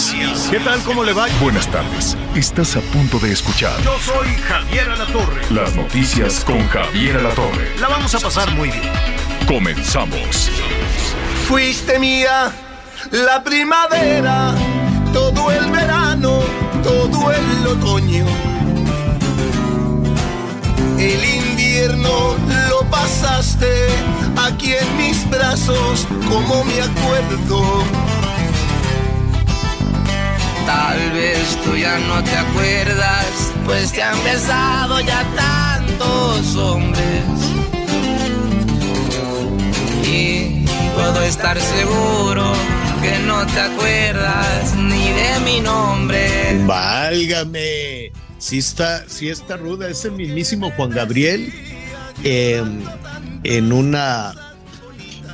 Noticias. ¿Qué tal? ¿Cómo le va? Buenas tardes. Estás a punto de escuchar Yo soy Javier Alatorre. las noticias con Javier Alatorre. La vamos a pasar muy bien. Comenzamos. Fuiste mía la primavera, todo el verano, todo el otoño. El invierno lo pasaste aquí en mis brazos, como me acuerdo. Tal vez tú ya no te acuerdas, pues te han besado ya tantos hombres. Y puedo estar seguro que no te acuerdas ni de mi nombre. Válgame. Sí está, sí está ruda. Es el mismísimo Juan Gabriel eh, en una.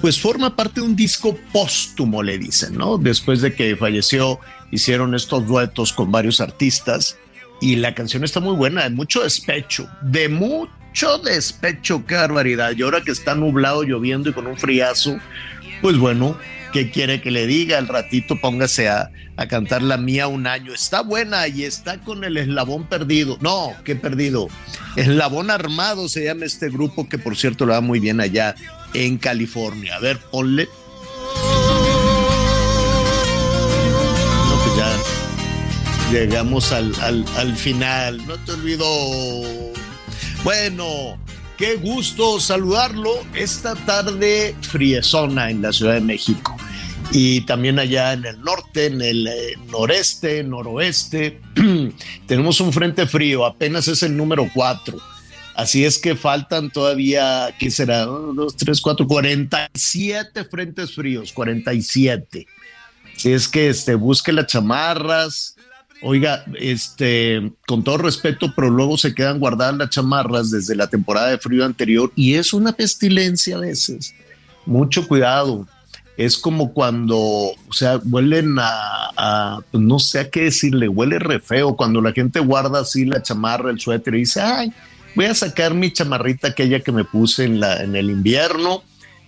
Pues forma parte de un disco póstumo, le dicen, ¿no? Después de que falleció, hicieron estos duetos con varios artistas y la canción está muy buena, de mucho despecho, de mucho despecho, qué barbaridad. Y ahora que está nublado, lloviendo y con un friazo, pues bueno, ¿qué quiere que le diga? Al ratito póngase a, a cantar la mía un año. Está buena y está con el eslabón perdido. No, qué perdido. Eslabón armado se llama este grupo que por cierto lo va muy bien allá en California. A ver, ponle. Llegamos al, al, al final. No te olvido. Bueno, qué gusto saludarlo esta tarde friezona en la Ciudad de México. Y también allá en el norte, en el eh, noreste, noroeste, tenemos un frente frío, apenas es el número 4. Así es que faltan todavía, ¿qué será? 1, 2, 3, 4, 47 frentes fríos, 47. Si es que este, busque las chamarras. Oiga, este, con todo respeto, pero luego se quedan guardadas las chamarras desde la temporada de frío anterior y es una pestilencia a veces. Mucho cuidado. Es como cuando, o sea, huelen a, pues no sé a qué decirle, huele re feo cuando la gente guarda así la chamarra, el suéter y dice, ay, voy a sacar mi chamarrita aquella que me puse en, la, en el invierno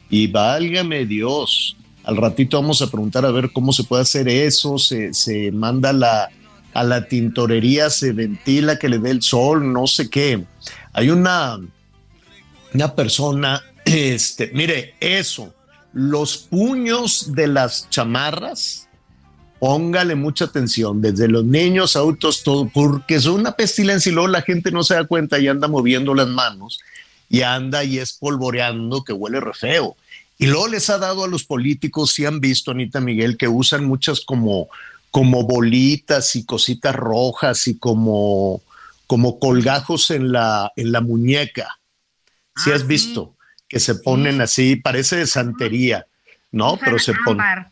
y válgame Dios. Al ratito vamos a preguntar a ver cómo se puede hacer eso, se, se manda la, a la tintorería, se ventila que le dé el sol, no sé qué. Hay una, una persona, este, mire, eso, los puños de las chamarras, póngale mucha atención, desde los niños, autos, todo, porque son una pestilencia y luego la gente no se da cuenta y anda moviendo las manos y anda y es polvoreando que huele re feo. Y luego les ha dado a los políticos, si han visto, Anita Miguel, que usan muchas como, como bolitas y cositas rojas y como, como colgajos en la, en la muñeca. Si Ah, has sí. visto que se ponen así, parece de santería, ¿no? Usan Pero se ponen. ámbar,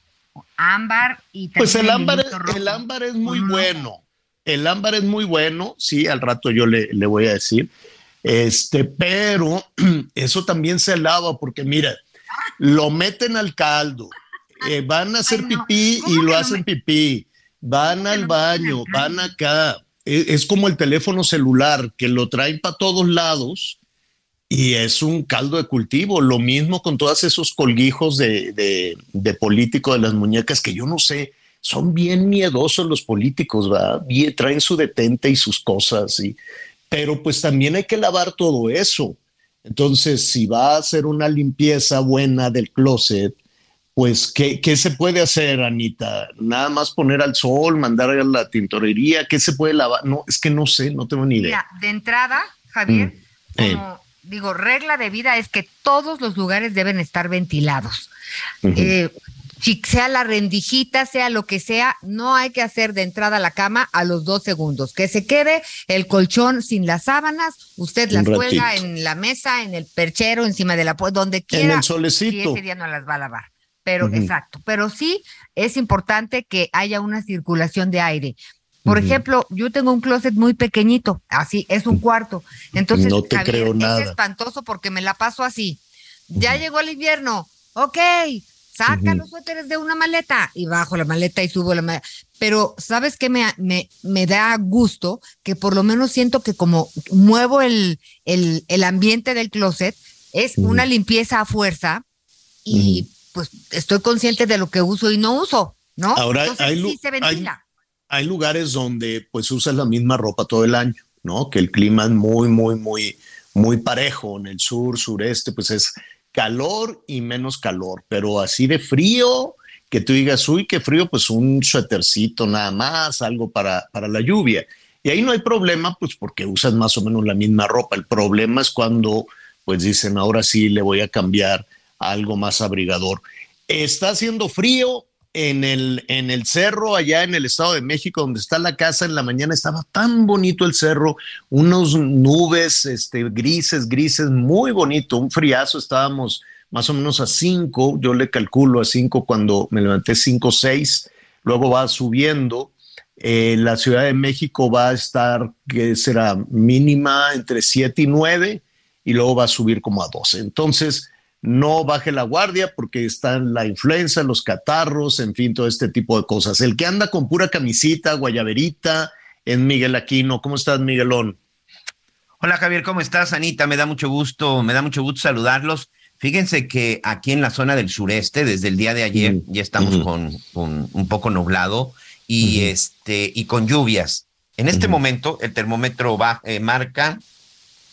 ámbar y Pues el ámbar, rojo. el ámbar es muy bueno. El ámbar es muy bueno, sí, al rato yo le, le voy a decir. Este, pero eso también se lava porque mira, lo meten al caldo, eh, van a hacer Ay, no. pipí y ¿Cómo lo hacen pipí, van al baño, van acá. E- Es como el teléfono celular que lo traen para todos lados y es un caldo de cultivo. Lo mismo con todos esos colguijos de, de, de político de las muñecas que yo no sé, son bien miedosos los políticos. Bien, traen su detente y sus cosas, y, pero pues también hay que lavar todo eso. Entonces, si va a hacer una limpieza buena del closet, pues, ¿qué, ¿qué se puede hacer, Anita? Nada más poner al sol, mandar a la tintorería, ¿qué se puede lavar? No, es que no sé, no tengo ni idea. Mira, de entrada, Javier, Mm, eh. como digo, regla de vida es que todos los lugares deben estar ventilados. Ujú. Eh, si sea la rendijita, sea lo que sea, no hay que hacer de entrada la cama a los dos segundos. Que se quede el colchón sin las sábanas, usted las cuelga en la mesa, en el perchero, encima de la pu- donde quiera. el solecito. Y ese día no las va a lavar. Pero exacto, pero sí es importante que haya una circulación de aire. Por ejemplo, yo tengo un closet muy pequeñito, así es un cuarto. Entonces, no te creo nada. es espantoso porque me la paso así. Ya llegó el invierno, ok, saca los suéteres de una maleta y bajo la maleta y subo la maleta. Pero, ¿sabes qué? Me, me, me, da gusto que por lo menos siento que como muevo el, el, el ambiente del closet, es una limpieza a fuerza y pues estoy consciente de lo que uso y no uso, ¿no? Ahora hay, sí se ventila. Hay, hay, lugares donde pues usas la misma ropa todo el año, ¿no? Que el clima es muy, muy, muy, muy parejo. En el sur, sureste, pues es calor y menos calor, pero así de frío, que tú digas, uy, qué frío, pues un suétercito nada más, algo para, para la lluvia. Y ahí no hay problema, pues porque usas más o menos la misma ropa. El problema es cuando, pues dicen, ahora sí le voy a cambiar algo más abrigador. Está haciendo frío, en el, en el cerro, allá en el Estado de México, donde está la casa, en la mañana estaba tan bonito el cerro, unos nubes este, grises, grises, muy bonito, un friazo, estábamos más o menos a 5, yo le calculo a 5 cuando me levanté 5, 6, luego va subiendo. Eh, la Ciudad de México va a estar, que será mínima entre 7 y 9, y luego va a subir como a 12. Entonces, no baje la guardia porque están la influenza, los catarros, en fin, todo este tipo de cosas. El que anda con pura camisita, guayaberita, es Miguel Aquino. ¿Cómo estás, Miguelón? Hola, Javier, ¿cómo estás, Anita? Me da mucho gusto, me da mucho gusto saludarlos. Fíjense que aquí en la zona del sureste, desde el día de ayer, ya estamos con, un poco nublado y, este, y con lluvias. En este momento, el termómetro va, eh, marca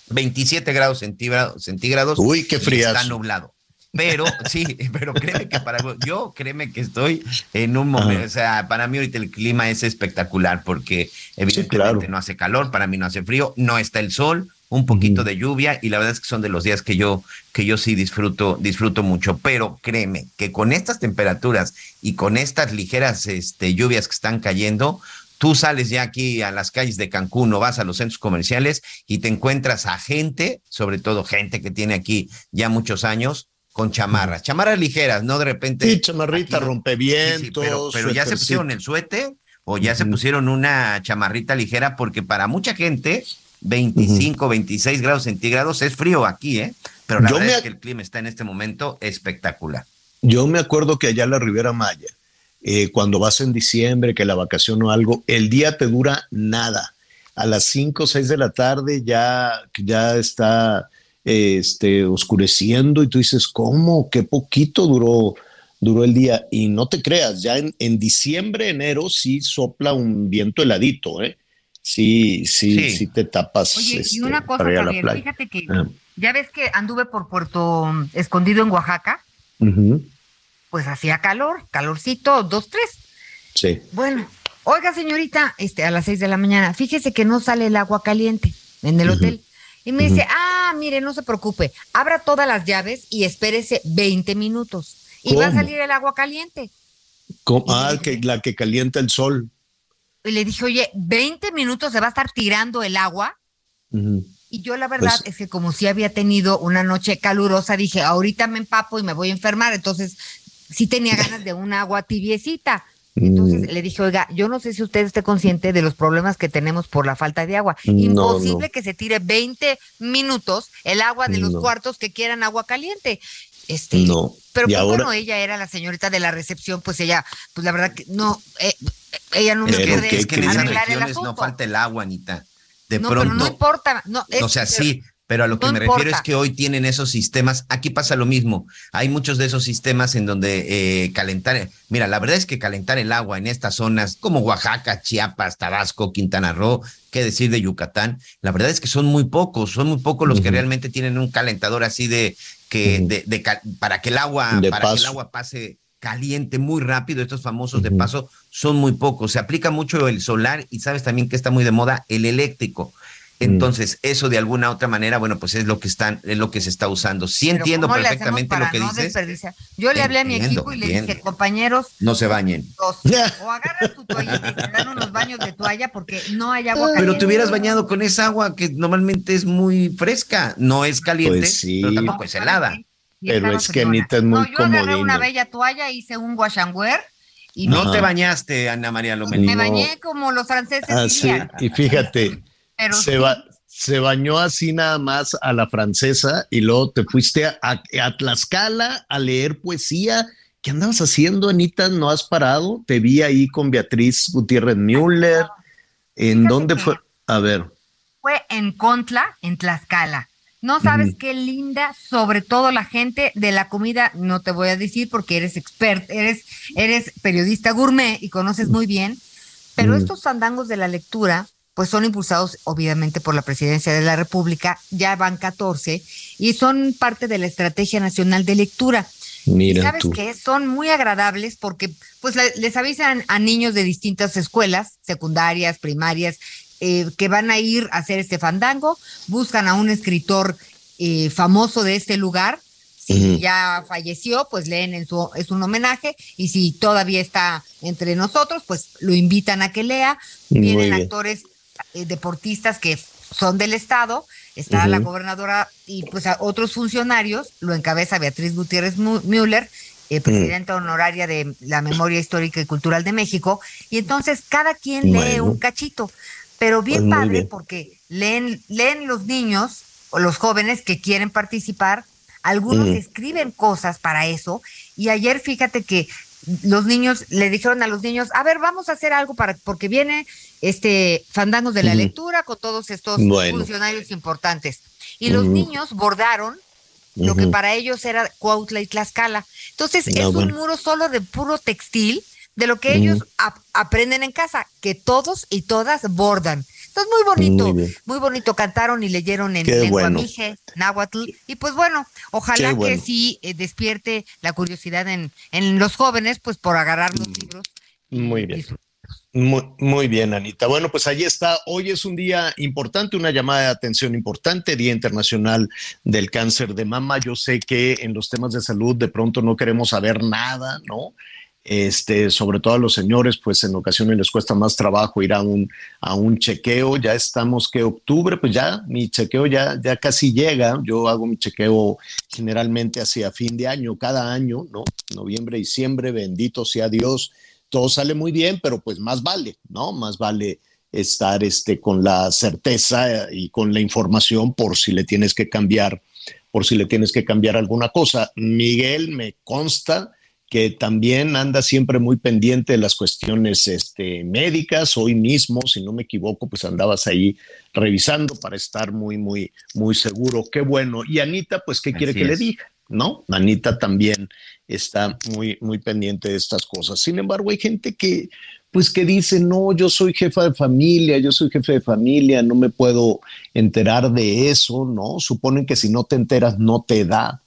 27 grados centígrados. Uy, qué frío. Está nublado. Pero sí, pero créeme que para yo créeme que estoy en un momento, o sea, para mí ahorita el clima es espectacular porque evidentemente no hace calor, para mí no hace frío, no está el sol, un poquito de lluvia y la verdad es que son de los días que yo que yo sí disfruto disfruto mucho, pero créeme que con estas temperaturas y con estas ligeras este, lluvias que están cayendo, Tú sales ya aquí a las calles de Cancún o vas a los centros comerciales y te encuentras a gente, sobre todo gente que tiene aquí ya muchos años, con chamarras, chamarras ligeras, no de repente. Sí, chamarrita, rompevientos. pero, pero ya se pusieron el suéter o ya se pusieron una chamarrita ligera, porque para mucha gente, 25, 26 grados centígrados es frío aquí, ¿eh? Pero la verdad es que el clima está en este momento espectacular. Yo me acuerdo que allá en la Ribera Maya, eh, cuando vas en diciembre, que la vacación o algo, el día te dura nada. A las 5 o 6 de la tarde ya, ya está este, oscureciendo y tú dices, ¿cómo? Qué poquito duró, duró el día. Y no te creas, ya en, en diciembre, enero sí sopla un viento heladito, ¿eh? Sí, sí, sí, te tapas. Oye, y este, una cosa, Javier, fíjate que ah. ya ves que anduve por Puerto Escondido en Oaxaca pues hacía calor, calorcito, dos, tres. Sí. Bueno, oiga, señorita, este, a las seis de la mañana, fíjese que no sale el agua caliente en el hotel. Y me dice, ah, mire, no se preocupe, abra todas las llaves y espérese 20 minutos. Y va a salir el agua caliente. Ah, que, la que calienta el sol. Y le dije, oye, 20 minutos se va a estar tirando el agua. Y yo la verdad pues es que como si había tenido una noche calurosa, dije, ahorita me empapo y me voy a enfermar. Entonces sí tenía ganas de un agua tibiecita. Entonces mm. le dije, oiga, yo no sé si usted esté consciente de los problemas que tenemos por la falta de agua. Imposible que se tire 20 minutos el agua de los cuartos que quieran agua caliente. Este, no. Pero pues, bueno, ella era la señorita de la recepción, pues ella, pues la verdad que no, eh, ella no me puede es que en arreglar el asunto. no falta el agua, Anita. De no, pronto. Pero no importa. No, o sea, sí, pero a lo que me refiero es que hoy tienen esos sistemas. Aquí pasa lo mismo. Hay muchos de esos sistemas en donde eh, calentar. Mira, la verdad es que calentar el agua en estas zonas como Oaxaca, Chiapas, Tabasco, Quintana Roo, qué decir de Yucatán, la verdad es que son muy pocos. Son muy pocos los que realmente tienen un calentador así de que de, para que el agua para que el agua pase caliente muy rápido. Estos famosos de paso son muy pocos. Se aplica mucho el solar y sabes también que está muy de moda el eléctrico. Mm. Entonces, eso de alguna otra manera, bueno, pues es lo que están, es lo que se está usando. Sí entiendo perfectamente lo que dices. Yo le hablé a mi equipo y le dije, compañeros, no se bañen. o agarras tu toalla y te dan unos baños de toalla porque no hay agua caliente. Pero te hubieras bañado con esa agua que normalmente es muy fresca, no es caliente, pues pero tampoco es helada. pero es que Anita es muy no, yo agarré una bella toalla, hice un wash and wear y no te bañaste, Ana María Lomelí. Me bañé como los franceses. Ah, sí. Y fíjate, se, va, se bañó así nada más a la francesa y luego te fuiste a, a, Tlaxcala a leer poesía. ¿Qué andabas haciendo, Anita? ¿No has parado? Te vi ahí con Beatriz Gutiérrez Müller. ¿En dónde fue? A ver. Fue en Contla, en Tlaxcala. No sabes qué linda, sobre todo la gente de la comida, no te voy a decir porque eres expert, eres, eres periodista gourmet y conoces muy bien, pero estos fandangos de la lectura, pues son impulsados obviamente por la Presidencia de la República, ya van 14 y son parte de la Estrategia Nacional de Lectura. Mira ¿Sabes qué? Son muy agradables porque pues les avisan a niños de distintas escuelas, secundarias, primarias, eh, que van a ir a hacer este fandango, buscan a un escritor eh, famoso de este lugar. Si ya falleció, pues leen en su, es un homenaje, y si todavía está entre nosotros, pues lo invitan a que lea. Vienen actores eh, deportistas que son del Estado, está la gobernadora y pues a otros funcionarios, lo encabeza Beatriz Gutiérrez Müller, presidenta honoraria de la Memoria Histórica y Cultural de México, y entonces cada quien lee un cachito pero bien pues padre porque leen, leen los niños o los jóvenes que quieren participar, algunos mm. escriben cosas para eso, y ayer fíjate que los niños le dijeron a los niños, a ver, vamos a hacer algo para, porque viene este fandangos de la lectura con todos estos funcionarios importantes. Y los niños bordaron lo que para ellos era Cuautla y Tlaxcala. Entonces, es un muro solo de puro textil de lo que ellos aprenden en casa, que todos y todas bordan. Entonces, muy bonito, muy, bonito. Cantaron y leyeron en lengua mije, náhuatl. Y pues bueno, ojalá que sí eh, despierte la curiosidad en, en los jóvenes, pues por agarrar los mm, libros. Muy bien. Muy, muy, bien, Anita. Bueno, pues ahí está. Hoy es un día importante, una llamada de atención importante, Día Internacional del Cáncer de Mama. Yo sé que en los temas de salud de pronto no queremos saber nada, ¿no? Este, sobre todo a los señores, pues en ocasiones les cuesta más trabajo ir a un, a un chequeo. Ya estamos que octubre, pues ya mi chequeo ya, ya casi llega. Yo hago mi chequeo generalmente hacia fin de año, cada año, ¿no? Noviembre, diciembre, bendito sea Dios. Todo sale muy bien, pero pues más vale, ¿no? Más vale estar este, con la certeza y con la información por si le tienes que cambiar, por si le tienes que cambiar alguna cosa. Miguel, me consta que también anda siempre muy pendiente de las cuestiones este, médicas. Hoy mismo, si no me equivoco, pues andabas ahí revisando para estar muy, muy, muy seguro. Qué bueno. Y Anita, pues, ¿qué quiere que le diga? ¿No? Anita también está muy, muy pendiente de estas cosas. Sin embargo, hay gente que, pues, que dice, no, yo soy jefa de familia, yo soy jefe de familia, no me puedo enterar de eso, ¿no? Suponen que si no te enteras, no te da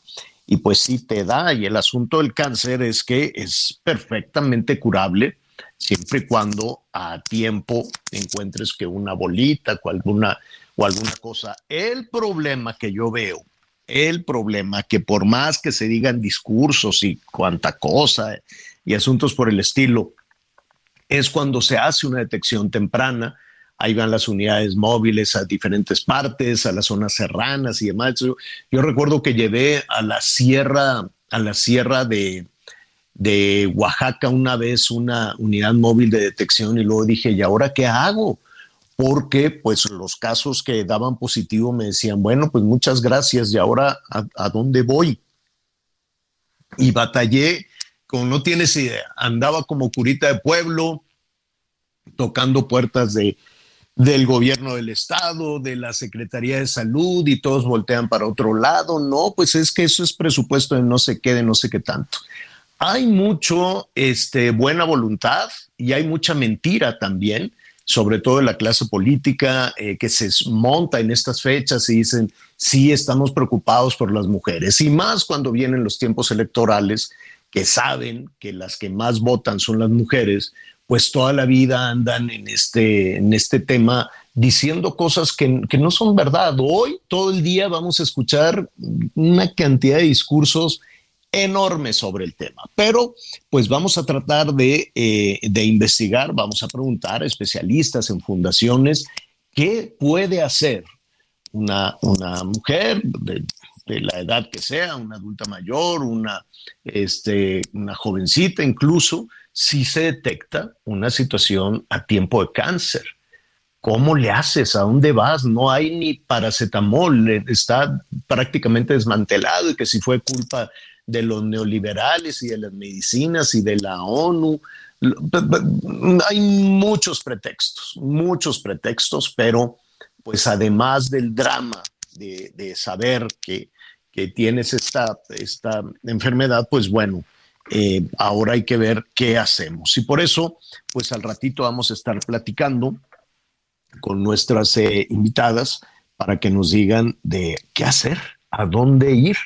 y pues sí te da. Y el asunto del cáncer es que es perfectamente curable siempre y cuando a tiempo encuentres que una bolita o alguna, o alguna cosa. El problema que yo veo, el problema que por más que se digan discursos y cuanta cosa y asuntos por el estilo, es cuando se hace una detección temprana ahí van las unidades móviles a diferentes partes, a las zonas serranas y demás. Yo, recuerdo que llevé a la sierra, a la sierra de, Oaxaca una vez una unidad móvil de detección y luego dije, ¿y ahora qué hago? Porque pues los casos que daban positivo me decían, bueno, pues muchas gracias, ¿y ahora a, a dónde voy? Y batallé, como no tienes idea, andaba como curita de pueblo, tocando puertas de del gobierno del estado, de la Secretaría de Salud y todos voltean para otro lado. No, pues es que eso es presupuesto de no sé qué, de no sé qué tanto. Hay mucho este, buena voluntad y hay mucha mentira también, sobre todo en la clase política eh, que se monta en estas fechas y dicen, sí, estamos preocupados por las mujeres. Y más cuando vienen los tiempos electorales, que saben que las que más votan son las mujeres, pues toda la vida andan en este, en este tema diciendo cosas que, que, no son verdad. Hoy todo el día vamos a escuchar una cantidad de discursos enormes sobre el tema, pero pues vamos a tratar de, eh, de investigar, vamos a preguntar a especialistas en fundaciones qué puede hacer una, una mujer de la edad que sea, una adulta mayor, una, este, una jovencita incluso, si se detecta una situación a tiempo de cáncer. ¿Cómo le haces? ¿A dónde vas? No hay ni paracetamol, está prácticamente desmantelado y que si fue culpa de los neoliberales y de las medicinas y de la ONU. Hay muchos pretextos, muchos pretextos, pero pues además del drama de, saber que, tienes esta, esta enfermedad, pues bueno, eh, ahora hay que ver qué hacemos. Y por eso, pues al ratito vamos a estar platicando con nuestras eh, invitadas para que nos digan de qué hacer, a dónde ir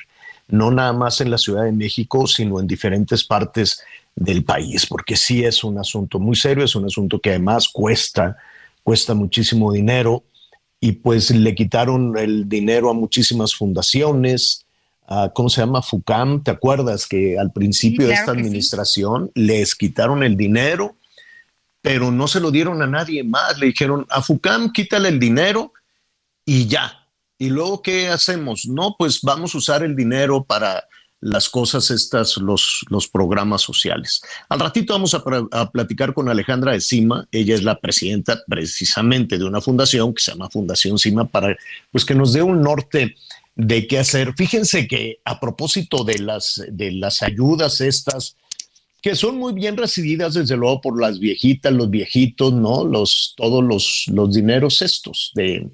no nada más en la Ciudad de México, sino en diferentes partes del país, porque sí es un asunto muy serio, es un asunto que además cuesta, cuesta muchísimo dinero y pues le quitaron el dinero a muchísimas fundaciones, ¿cómo se llama? FUCAM, ¿te acuerdas que al principio de esta administración les quitaron el dinero, pero no se lo dieron a nadie más, le dijeron a FUCAM quítale el dinero y ya, ¿Y luego qué hacemos? No, pues vamos a usar el dinero para las cosas estas, los, los programas sociales. Al ratito vamos a, platicar con Alejandra de Cima. Ella es la presidenta precisamente de una fundación que se llama Fundación Cima para pues que nos dé un norte de qué hacer. Fíjense que a propósito de las, de las ayudas estas, que son muy bien recibidas desde luego por las viejitas, los viejitos, ¿no? Los, todos los, los dineros estos de,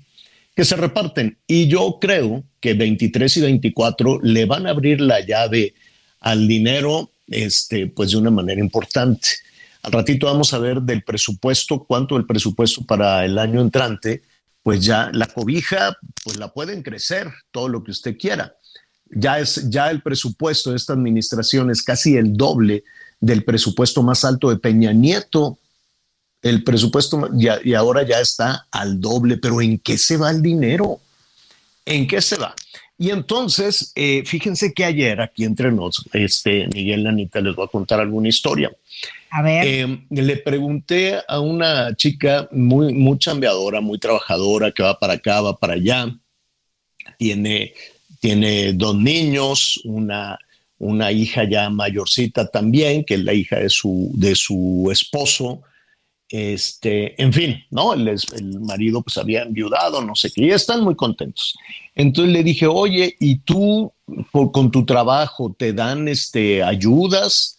que se reparten. Y yo creo que 23 y 24 le van a abrir la llave al dinero, este, pues de una manera importante. Al ratito vamos a ver del presupuesto, cuánto el presupuesto para el año entrante, pues ya la cobija, pues la pueden crecer, todo lo que usted quiera. Ya es, ya el presupuesto de esta administración es casi el doble del presupuesto más alto de Peña Nieto el presupuesto ya, y ahora ya está al doble, pero ¿en qué se va el dinero? ¿En qué se va? Y entonces, eh, fíjense que ayer aquí entre nos, este, Miguel Anita les voy a contar alguna historia. A ver. Eh, le pregunté a una chica muy, muy chambeadora, muy trabajadora, que va para acá, va para allá. Tiene, tiene dos niños, una, una hija ya mayorcita también, que es la hija de su, de su esposo este, en fin, ¿no? El, el, marido pues había enviudado, no sé qué, y están muy contentos. Entonces le dije, oye, ¿y tú con tu trabajo te dan este, ayudas?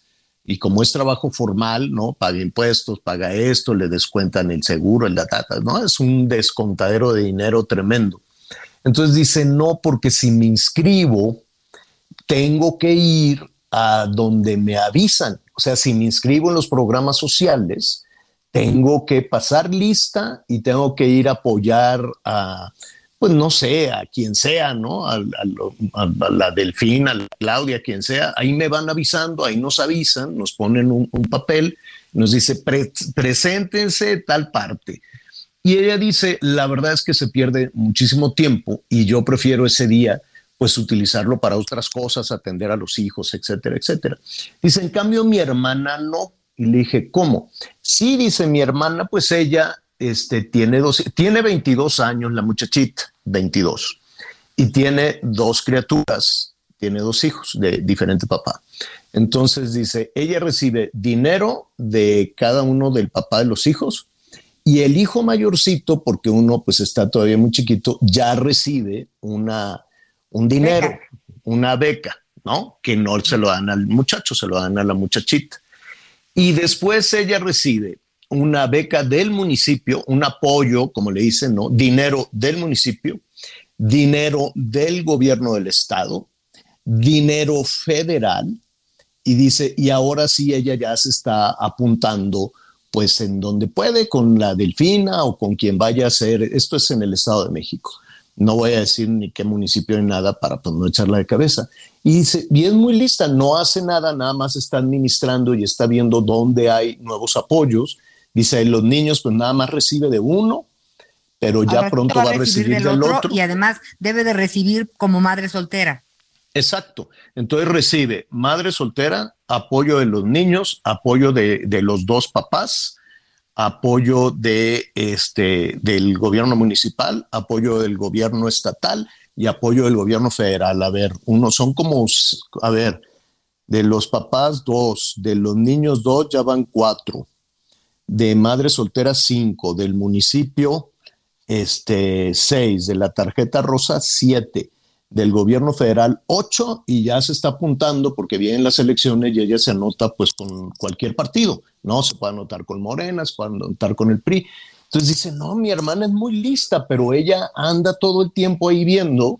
Y como es trabajo formal, ¿no? Paga impuestos, paga esto, le descuentan el seguro, el data, ¿no? Es un descontadero de dinero tremendo. Entonces dice, no, porque si me inscribo, tengo que ir a donde me avisan. O sea, si me inscribo en los programas sociales, tengo que pasar lista y tengo que ir a apoyar a, pues no sé, a quien sea, ¿no? A, la Delfín, a la Claudia, quien sea. Ahí me van avisando, ahí nos avisan, nos ponen un, papel, nos dice, preséntense tal parte. Y ella dice, la verdad es que se pierde muchísimo tiempo y yo prefiero ese día pues utilizarlo para otras cosas, atender a los hijos, etcétera, etcétera. Dice, en cambio mi hermana no, y le dije, ¿cómo? Sí, dice mi hermana, pues ella este, tiene, dos, tiene 22 años, la muchachita, 22, y tiene dos criaturas, tiene dos hijos de diferente papá. Entonces dice, ella recibe dinero de cada uno del papá de los hijos y el hijo mayorcito, porque uno pues está todavía muy chiquito, ya recibe una, un dinero, una beca, ¿no? Que no se lo dan al muchacho, se lo dan a la muchachita. Y después ella recibe una beca del municipio, un apoyo, como le dicen, ¿no? Dinero del municipio, dinero del gobierno del estado, dinero federal, y dice, y ahora sí ella ya se está apuntando pues en donde puede, con la Delfina o con quien vaya a ser, esto es en el Estado de México, no voy a decir ni qué municipio ni nada para pues, no echarla de cabeza. Y, dice, y es muy lista, no hace nada, nada más está administrando y está viendo dónde hay nuevos apoyos. Dice, los niños pues nada más recibe de uno, pero ya pronto va a recibir, del, otro, Y además debe de recibir como madre soltera. Exacto. Entonces recibe madre soltera, apoyo de los niños, apoyo de, de los dos papás, apoyo de este, del gobierno municipal, apoyo del gobierno estatal y apoyo del gobierno federal. A ver, uno son como, a ver, de los papás dos, de los niños dos ya van cuatro, de madres solteras cinco, del municipio este seis, de la tarjeta rosa siete, del gobierno federal ocho y ya se está apuntando porque vienen las elecciones y ella se anota pues con cualquier partido, ¿no? Se puede anotar con Morena, se puede anotar con el PRI. Entonces dice, no, mi hermana es muy lista, pero ella anda todo el tiempo ahí viendo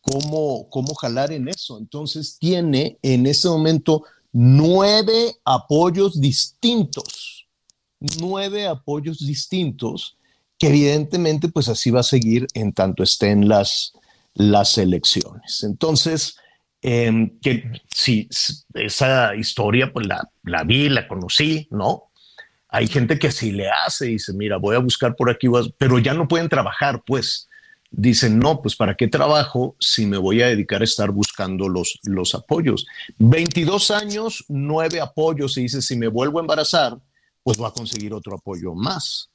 cómo, cómo jalar en eso. Entonces tiene en ese momento nueve apoyos distintos, nueve apoyos distintos, que evidentemente pues así va a seguir en tanto estén las, las elecciones. Entonces, em, que si esa historia pues la, la vi, la conocí, ¿no? Hay gente que así le hace dice, mira, voy a buscar por aquí, pero ya no pueden trabajar, pues dicen, no, pues ¿para qué trabajo si me voy a dedicar a estar buscando los, los apoyos? 22 años, nueve apoyos, y dice, si me vuelvo a embarazar, pues va a conseguir otro apoyo más.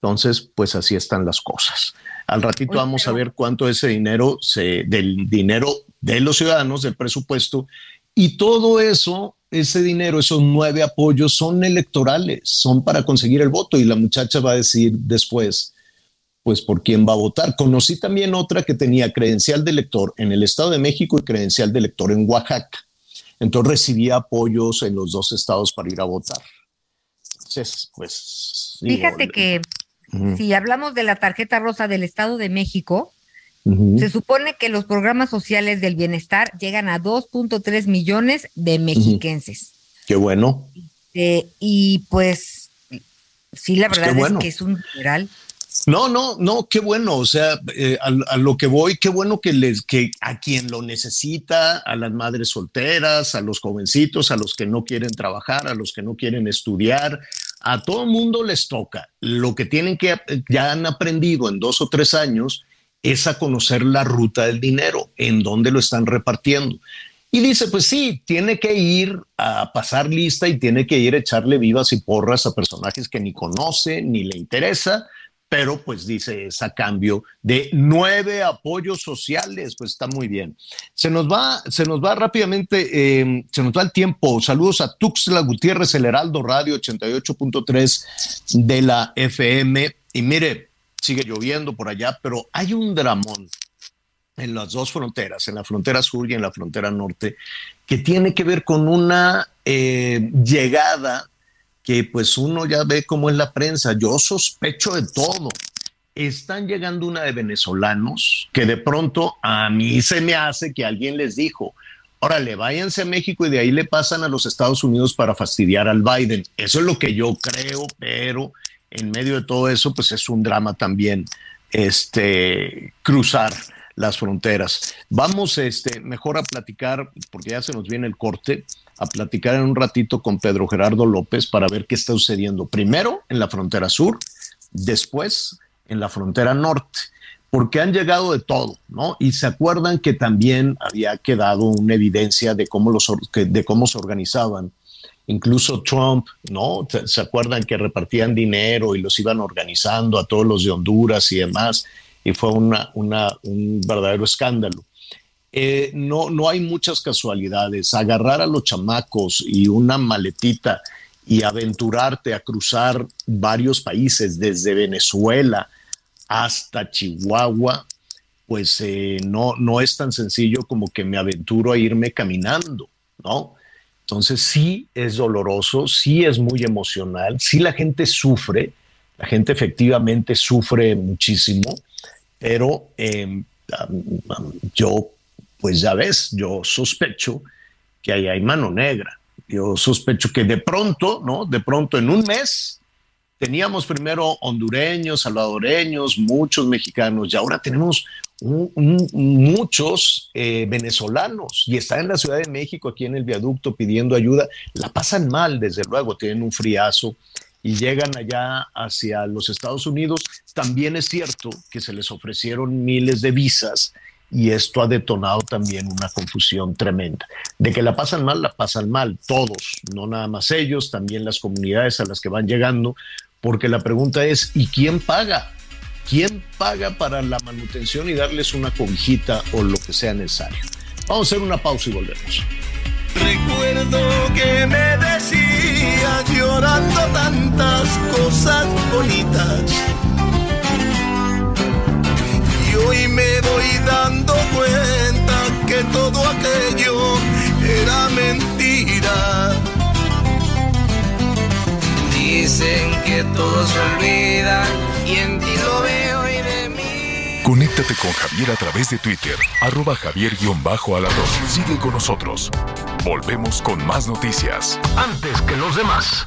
Entonces, pues así están las cosas. Al ratito vamos a ver cuánto ese dinero, se, del dinero de los ciudadanos, del presupuesto, y todo eso, ese dinero, esos nueve apoyos son electorales, son para conseguir el voto, y la muchacha va a decir después, pues por quién va a votar. Conocí también otra que tenía credencial de elector en el Estado de México y credencial de elector en Oaxaca. Entonces recibía apoyos en los dos estados para ir a votar. Entonces, pues... Fíjate que si hablamos de la tarjeta rosa del Estado de México, se supone que los programas sociales del bienestar llegan a 2.3 millones de mexiquenses. Qué bueno. Eh, y pues, sí, la pues verdad es que es un general no, no, no, qué bueno. O sea, eh, a, lo que voy, qué bueno que les, que a quien lo necesita, a las madres solteras, a los jovencitos, a los que no quieren trabajar, a los que no quieren estudiar, a todo mundo les toca. Lo que tienen que, ya han aprendido en dos o tres años, es a conocer la ruta del dinero, en dónde lo están repartiendo. Y dice, pues sí, tiene que ir a pasar lista y tiene que ir a echarle vivas y porras a personajes que ni conoce ni le interesa pero pues dice es a cambio de nueve apoyos sociales, pues está muy bien. Se nos va, se nos va rápidamente, em, se nos va el tiempo. Saludos a Tuxtla Gutiérrez, el Heraldo Radio 88.3 de la FM. Y mire, sigue lloviendo por allá, pero hay un dramón en las dos fronteras, en la frontera sur y en la frontera norte, que tiene que ver con una eh, llegada que pues uno ya ve cómo es la prensa. Yo sospecho de todo. Están llegando una de venezolanos que de pronto a mí se me hace que alguien les dijo, órale, váyanse a México y de ahí le pasan a los Estados Unidos para fastidiar al Biden. Eso es lo que yo creo, pero en medio de todo eso, pues es un drama también este, cruzar las fronteras. Vamos este, mejor a platicar, porque ya se nos viene el corte, a platicar en un ratito con Pedro Gerardo López para ver qué está sucediendo primero en la frontera sur, después en la frontera norte, porque han llegado de todo, ¿no? Y se acuerdan que también había quedado una evidencia de cómo, los, de cómo se organizaban. Incluso Trump, ¿no? ¿Se acuerdan que repartían dinero y los iban organizando a todos los de Honduras y demás? Y fue una, un verdadero escándalo. Eh, no, no hay muchas casualidades. Agarrar a los chamacos y una maletita y aventurarte a cruzar varios países, desde Venezuela hasta Chihuahua, pues eh, no, no es tan sencillo como que me aventuro a irme caminando, ¿no? Entonces sí es doloroso, sí es muy emocional, sí la gente sufre, la gente efectivamente sufre muchísimo, pero em, yo pues ya ves, yo sospecho que ahí hay mano negra. Yo sospecho que de pronto, ¿no? De pronto en un mes teníamos primero hondureños, salvadoreños, muchos mexicanos y ahora tenemos muchos eh, venezolanos y están en la Ciudad de México, aquí en el viaducto pidiendo ayuda. La pasan mal, desde luego, tienen un friazo y llegan allá hacia los Estados Unidos. También es cierto que se les ofrecieron miles de visas y esto ha detonado también una confusión tremenda. De que la pasan mal, la pasan mal todos, no nada más ellos, también las comunidades a las que van llegando, porque la pregunta es, ¿y quién paga? ¿quién paga para la manutención y darles una cobijita o lo que sea necesario? Vamos a hacer una pausa y volvemos. Recuerdo que me decía llorando tantas cosas bonitas. Y hoy me voy dando cuenta que todo aquello era mentira. Dicen que todo se olvida y en ti lo veo y de mí. Conéctate con Javier a través de Twitter, arroba javier-alatón. Sigue con nosotros. Volvemos con más noticias. Antes que los demás.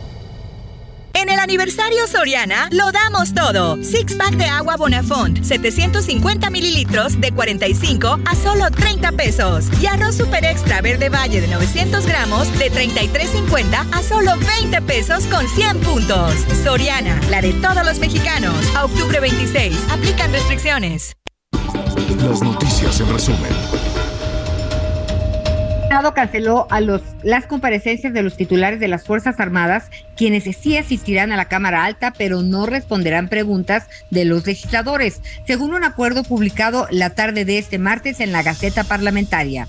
Aniversario Soriana lo damos todo. Six pack de agua Bonafont, 750 mililitros de 45 a solo 30 pesos. Y arroz super extra verde valle de 900 gramos de 33.50 a solo 20 pesos con 100 puntos. Soriana, la de todos los mexicanos. A octubre 26. Aplican restricciones. Las noticias en resumen canceló a los, las comparecencias de los titulares de las Fuerzas Armadas, quienes sí asistirán a la Cámara Alta, pero no responderán preguntas de los legisladores, según un acuerdo publicado la tarde de este martes en la Gaceta Parlamentaria.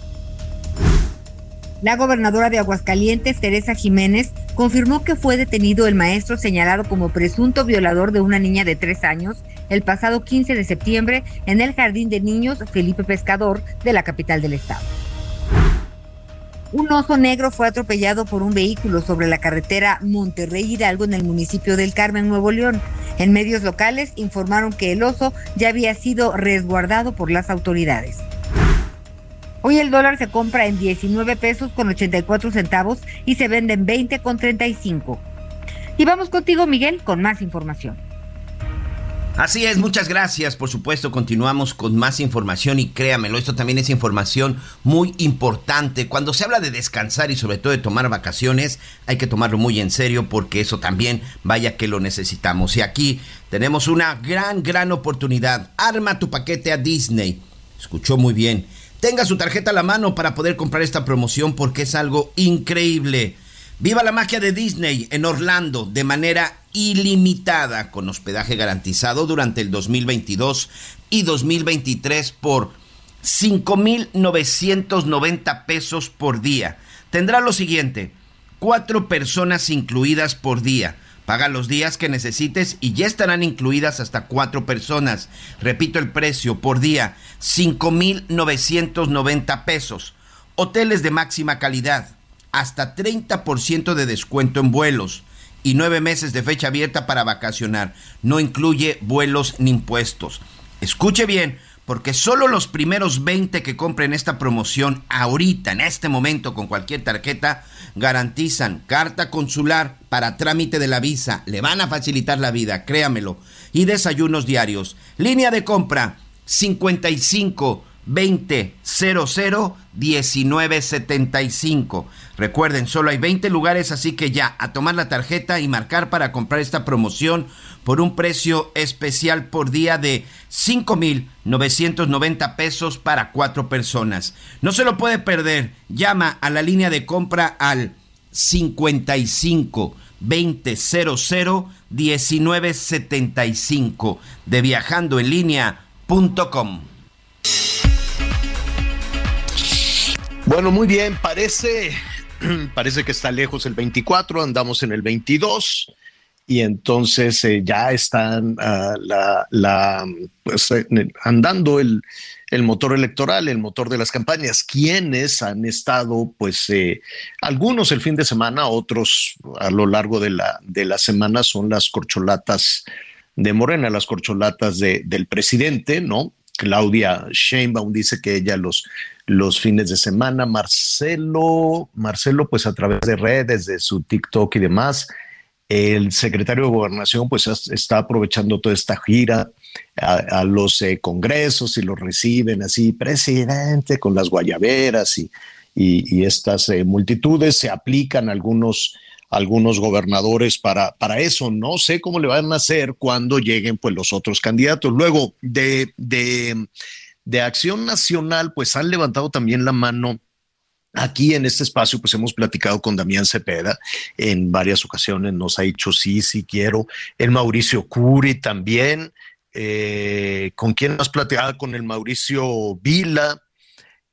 La gobernadora de Aguascalientes, Teresa Jiménez, confirmó que fue detenido el maestro señalado como presunto violador de una niña de tres años el pasado 15 de septiembre en el Jardín de Niños Felipe Pescador de la capital del estado. Un oso negro fue atropellado por un vehículo sobre la carretera Monterrey Hidalgo en el municipio del Carmen, Nuevo León. En medios locales informaron que el oso ya había sido resguardado por las autoridades. Hoy el dólar se compra en 19 pesos con 84 centavos y se vende en 20 con 35. Y vamos contigo, Miguel, con más información. Así es, muchas gracias. Por supuesto, continuamos con más información y créamelo, esto también es información muy importante. Cuando se habla de descansar y sobre todo de tomar vacaciones, hay que tomarlo muy en serio porque eso también vaya que lo necesitamos. Y aquí tenemos una gran, gran oportunidad. Arma tu paquete a Disney. Escuchó muy bien. Tenga su tarjeta a la mano para poder comprar esta promoción porque es algo increíble. Viva la magia de Disney en Orlando de manera ilimitada con hospedaje garantizado durante el 2022 y 2023 por 5.990 pesos por día. Tendrá lo siguiente, cuatro personas incluidas por día. Paga los días que necesites y ya estarán incluidas hasta cuatro personas. Repito el precio por día, 5.990 pesos. Hoteles de máxima calidad hasta 30% de descuento en vuelos y nueve meses de fecha abierta para vacacionar. No incluye vuelos ni impuestos. Escuche bien, porque solo los primeros 20 que compren esta promoción ahorita, en este momento, con cualquier tarjeta, garantizan carta consular para trámite de la visa. Le van a facilitar la vida, créamelo. Y desayunos diarios. Línea de compra 55 20 00 1975. Recuerden, solo hay 20 lugares, así que ya, a tomar la tarjeta y marcar para comprar esta promoción por un precio especial por día de 5,990 pesos para cuatro personas. No se lo puede perder. Llama a la línea de compra al 55 20 00 1975 de viajando Bueno, muy bien, parece, parece que está lejos el 24, andamos en el 22 y entonces eh, ya están ah, pues, eh, andando el, motor electoral, el motor de las campañas. Quienes han estado, pues eh, algunos el fin de semana, otros a lo largo de la, de la semana son las corcholatas de Morena, las corcholatas de, del presidente, ¿no? Claudia Sheinbaum dice que ella los los fines de semana. Marcelo, Marcelo, pues a través de redes, de su TikTok y demás, el secretario de Gobernación, pues está aprovechando toda esta gira a, los eh, congresos y los reciben así, presidente, con las guayaberas y, y, estas eh, multitudes. Se aplican algunos algunos gobernadores para, para eso. No sé cómo le van a hacer cuando lleguen pues los otros candidatos. Luego de, de, de Acción Nacional, pues han levantado también la mano Aquí en este espacio, pues hemos platicado con Damián Cepeda en varias ocasiones, nos ha dicho sí, sí quiero. El Mauricio Curi también. Eh, ¿Con quién más platicado? Con el Mauricio Vila.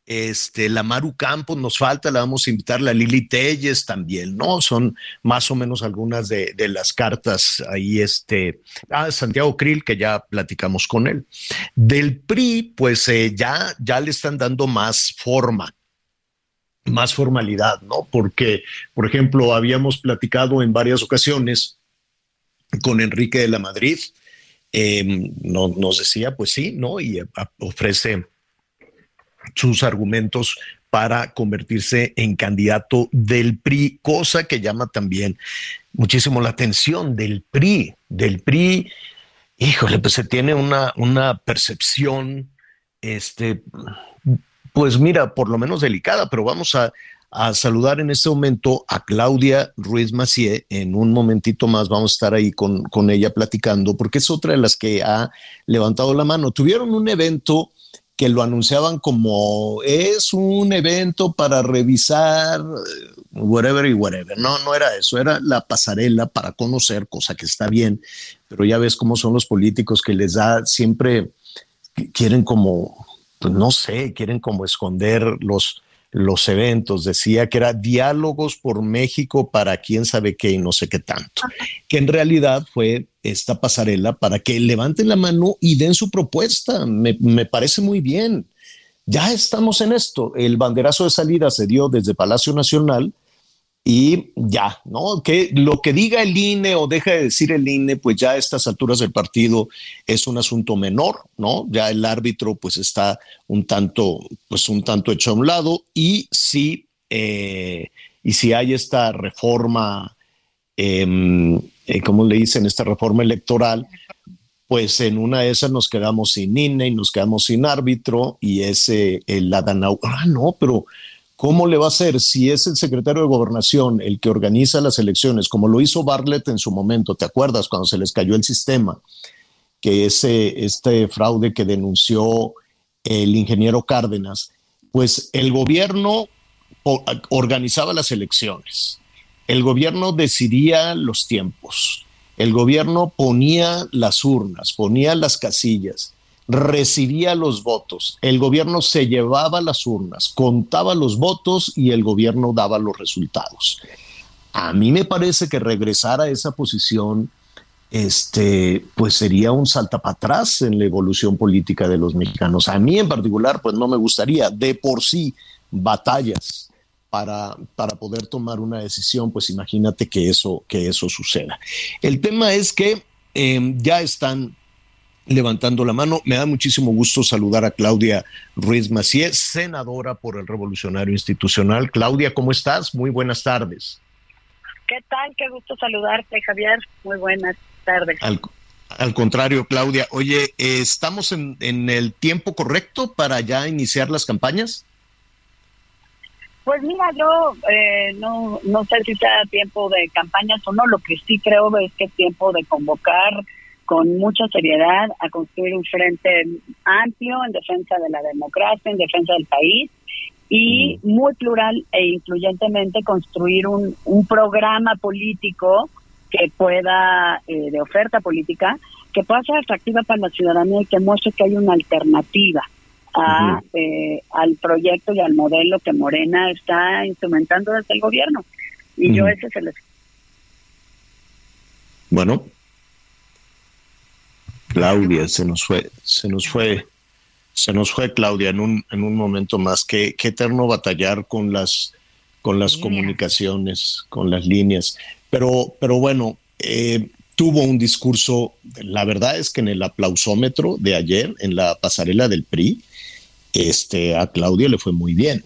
Este, la Maru Campos nos falta, la vamos a invitar, la Lili Telles también, ¿no? Son más o menos algunas de, las cartas ahí, este, ah, Santiago Krill, que ya platicamos con él. Del PRI, pues eh, ya, ya le están dando más forma más formalidad, ¿no? Porque, por ejemplo, habíamos platicado en varias ocasiones con Enrique de la Madrid, em, nos decía, pues sí, ¿no? Y ofrece sus argumentos para convertirse en candidato del PRI, cosa que llama también muchísimo la atención del PRI, del PRI. Híjole, pues se tiene una, una percepción este, pues mira, por lo menos delicada, pero vamos a, saludar en este momento a Claudia Ruiz Macié. En un momentito más vamos a estar ahí con, con ella platicando, porque es otra de las que ha levantado la mano. Tuvieron un evento que lo anunciaban como es un evento para revisar whatever y whatever. No, no era eso, era la pasarela para conocer, cosa que está bien, pero ya ves cómo son los políticos que les da siempre, quieren como pues no sé, quieren como esconder los, los eventos. Decía que era diálogos por México para quién sabe qué y no sé qué tanto. Que en realidad fue esta pasarela para que levanten la mano y den su propuesta. Me, me parece muy bien. Ya estamos en esto. El banderazo de salida se dio desde Palacio Nacional y ya, ¿no? Que lo que diga el INE o deja de decir el INE, pues ya a estas alturas del partido es un asunto menor, ¿no? Ya el árbitro pues está un tanto, pues un tanto hecho a un lado y si, eh, y si hay esta reforma, eh, ¿cómo le dicen? Esta reforma electoral, pues en una de esas nos quedamos sin INE y nos quedamos sin árbitro y ese, el Adanau, ah, no, pero ¿Cómo le va a hacer si es el secretario de gobernación el que organiza las elecciones, como lo hizo Bartlett en su momento? ¿Te acuerdas cuando se les cayó el sistema? Que ese, este fraude que denunció el ingeniero Cárdenas, pues el gobierno organizaba las elecciones, el gobierno decidía los tiempos, el gobierno ponía las urnas, ponía las casillas, recibía los votos, el gobierno se llevaba las urnas, contaba los votos y el gobierno daba los resultados. A mí me parece que regresar a esa posición este, pues sería un salta para atrás en la evolución política de los mexicanos. A mí en particular, pues no me gustaría de por sí batallas para, para poder tomar una decisión, pues imagínate que eso, que eso suceda. El tema es que em, ya están levantando la mano. Me da muchísimo gusto saludar a Claudia Ruiz Macié, senadora por el Revolucionario Institucional. Claudia, ¿cómo estás? Muy buenas tardes. ¿Qué tal? Qué gusto saludarte, Javier. Muy buenas tardes. Al, contrario, Claudia. Oye, ¿estamos en, el tiempo correcto para ya iniciar las campañas? Pues mira, yo eh, no, no sé si sea tiempo de campañas o no. Lo que sí creo es que es tiempo de convocar con mucha seriedad a construir un frente amplio en defensa de la democracia, en defensa del país y muy plural e incluyentemente construir un, un programa político que pueda, eh, de oferta política, que pueda ser atractiva para la ciudadanía y que muestre que hay una alternativa a, eh, al proyecto y al modelo que Morena está instrumentando desde el gobierno. Y yo ese es el... Bueno, Claudia, se nos fue, se nos fue, se nos fue Claudia en un, en un momento más. Qué, qué eterno batallar con las, con las comunicaciones, con las líneas. Pero, pero bueno, eh, tuvo un discurso, la verdad es que en el aplausómetro de ayer, en la pasarela del PRI, este, a Claudia le fue muy bien,